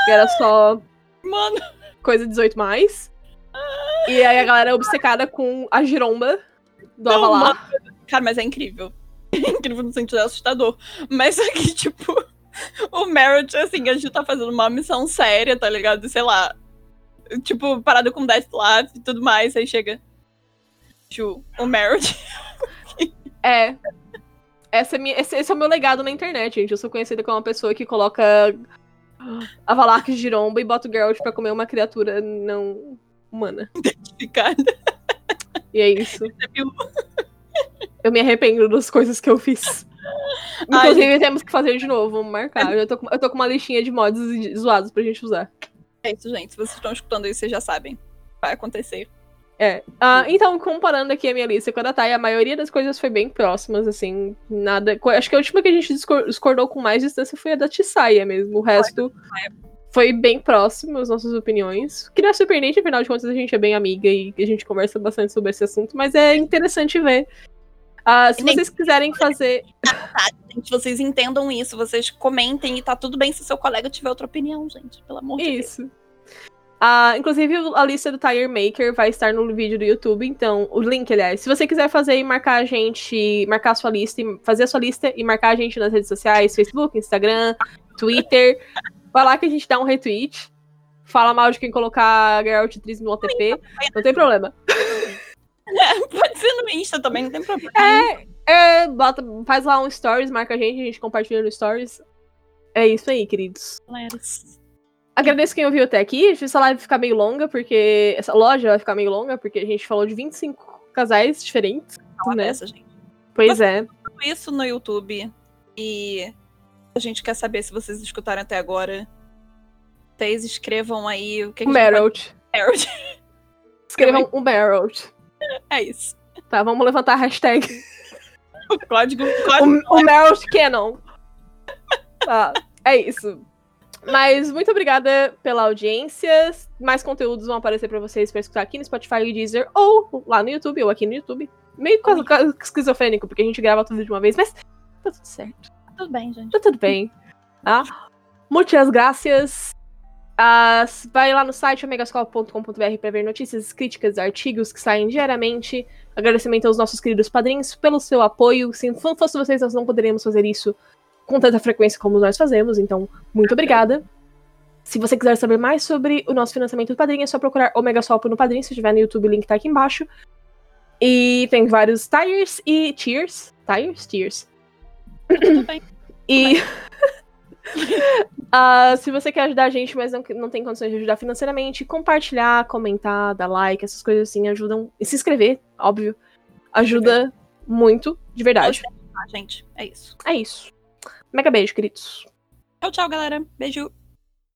que era só Mano, coisa 18 mais. E aí a galera é obcecada com a giromba do Não, Avalar. Cara, mas é incrível. É incrível no sentido assustador. Mas aqui, tipo, o Merritt, assim, a gente tá fazendo uma missão séria, tá ligado? Sei lá. Tipo, parada com Death Lab e tudo mais. Aí chega. Ju, o Merritt. É. Essa é minha, esse, esse é o meu legado na internet, gente. Eu sou conhecida como uma pessoa que coloca Avalar de giromba e bota o Geralt pra comer uma criatura não humana. Identificada. E é isso. Eu me arrependo das coisas que eu fiz. Ai, Inclusive, temos que fazer de novo, vamos marcar. Eu tô, com, eu tô com uma listinha de mods zoados pra gente usar. É isso, gente. Se vocês estão escutando isso, vocês já sabem. Vai acontecer. É. Ah, então, comparando aqui a minha lista com a da Thay, a maioria das coisas foi bem próximas, assim, nada. Acho que a última que a gente discor- discordou com mais distância foi a da Tissaia mesmo. O resto foi bem próximo, as nossas opiniões. Que não é surpreendente, afinal de contas, a gente é bem amiga e a gente conversa bastante sobre esse assunto, mas é interessante ver. Ah, se vocês quiserem fazer. Gente, vocês entendam isso, vocês comentem e tá tudo bem se seu colega tiver outra opinião, gente. Pelo amor de Deus. Isso. Ah, inclusive, a lista do Tire Maker vai estar no vídeo do YouTube, então, o link, aliás. Se você quiser fazer e marcar a gente, marcar a sua lista, e fazer a sua lista e marcar a gente nas redes sociais, Facebook, Instagram, Twitter, vai lá que a gente dá um retweet. Fala mal de quem colocar a Geralt Tris no OTP, não tem problema. Pode ser no Insta também, não tem problema. É, bota, faz lá um stories, marca a gente, a gente compartilha no stories. É isso aí, queridos. Galera. Agradeço quem ouviu até aqui. A gente essa live vai ficar meio longa, porque. Essa loja vai ficar meio longa, porque a gente falou de 25 casais diferentes. Uma né? dessa, gente. Pois é. Tudo isso no YouTube. E a gente quer saber se vocês escutaram até agora. Vocês escrevam aí o que, que Merritt. pode... Escrevam um Merritt. É isso. Tá, vamos levantar a hashtag. O código. código... O, o Canon. Tá, é isso. Mas muito obrigada pela audiência. Mais conteúdos vão aparecer pra vocês pra escutar aqui no Spotify e Deezer, ou lá no YouTube, ou aqui no YouTube. Meio quase esquizofrênico, porque a gente grava tudo de uma vez, mas tá tudo certo. Tudo bem, gente. Tá tudo bem. Tá? Muitas graças. Vai lá no site omegascope.com.br para ver notícias, críticas, artigos que saem diariamente. Agradecimento aos nossos queridos padrinhos pelo seu apoio. Se não fosse vocês, nós não poderíamos fazer isso com tanta frequência como nós fazemos. Então, muito obrigada. Se você quiser saber mais sobre o nosso financiamento do padrinho, é só procurar Omega no padrinho. Se estiver no YouTube, o link tá aqui embaixo. E tem vários tires e tiers. Tires? Tiers. Tudo bem. E. ah, se você quer ajudar a gente, mas não, não tem condições de ajudar financeiramente, compartilhar, comentar, dar like, essas coisas assim ajudam. E se inscrever, óbvio. Ajuda muito, de verdade. Ah, gente, é isso. É isso. Mega beijo, queridos. Tchau, tchau, galera. Beijo.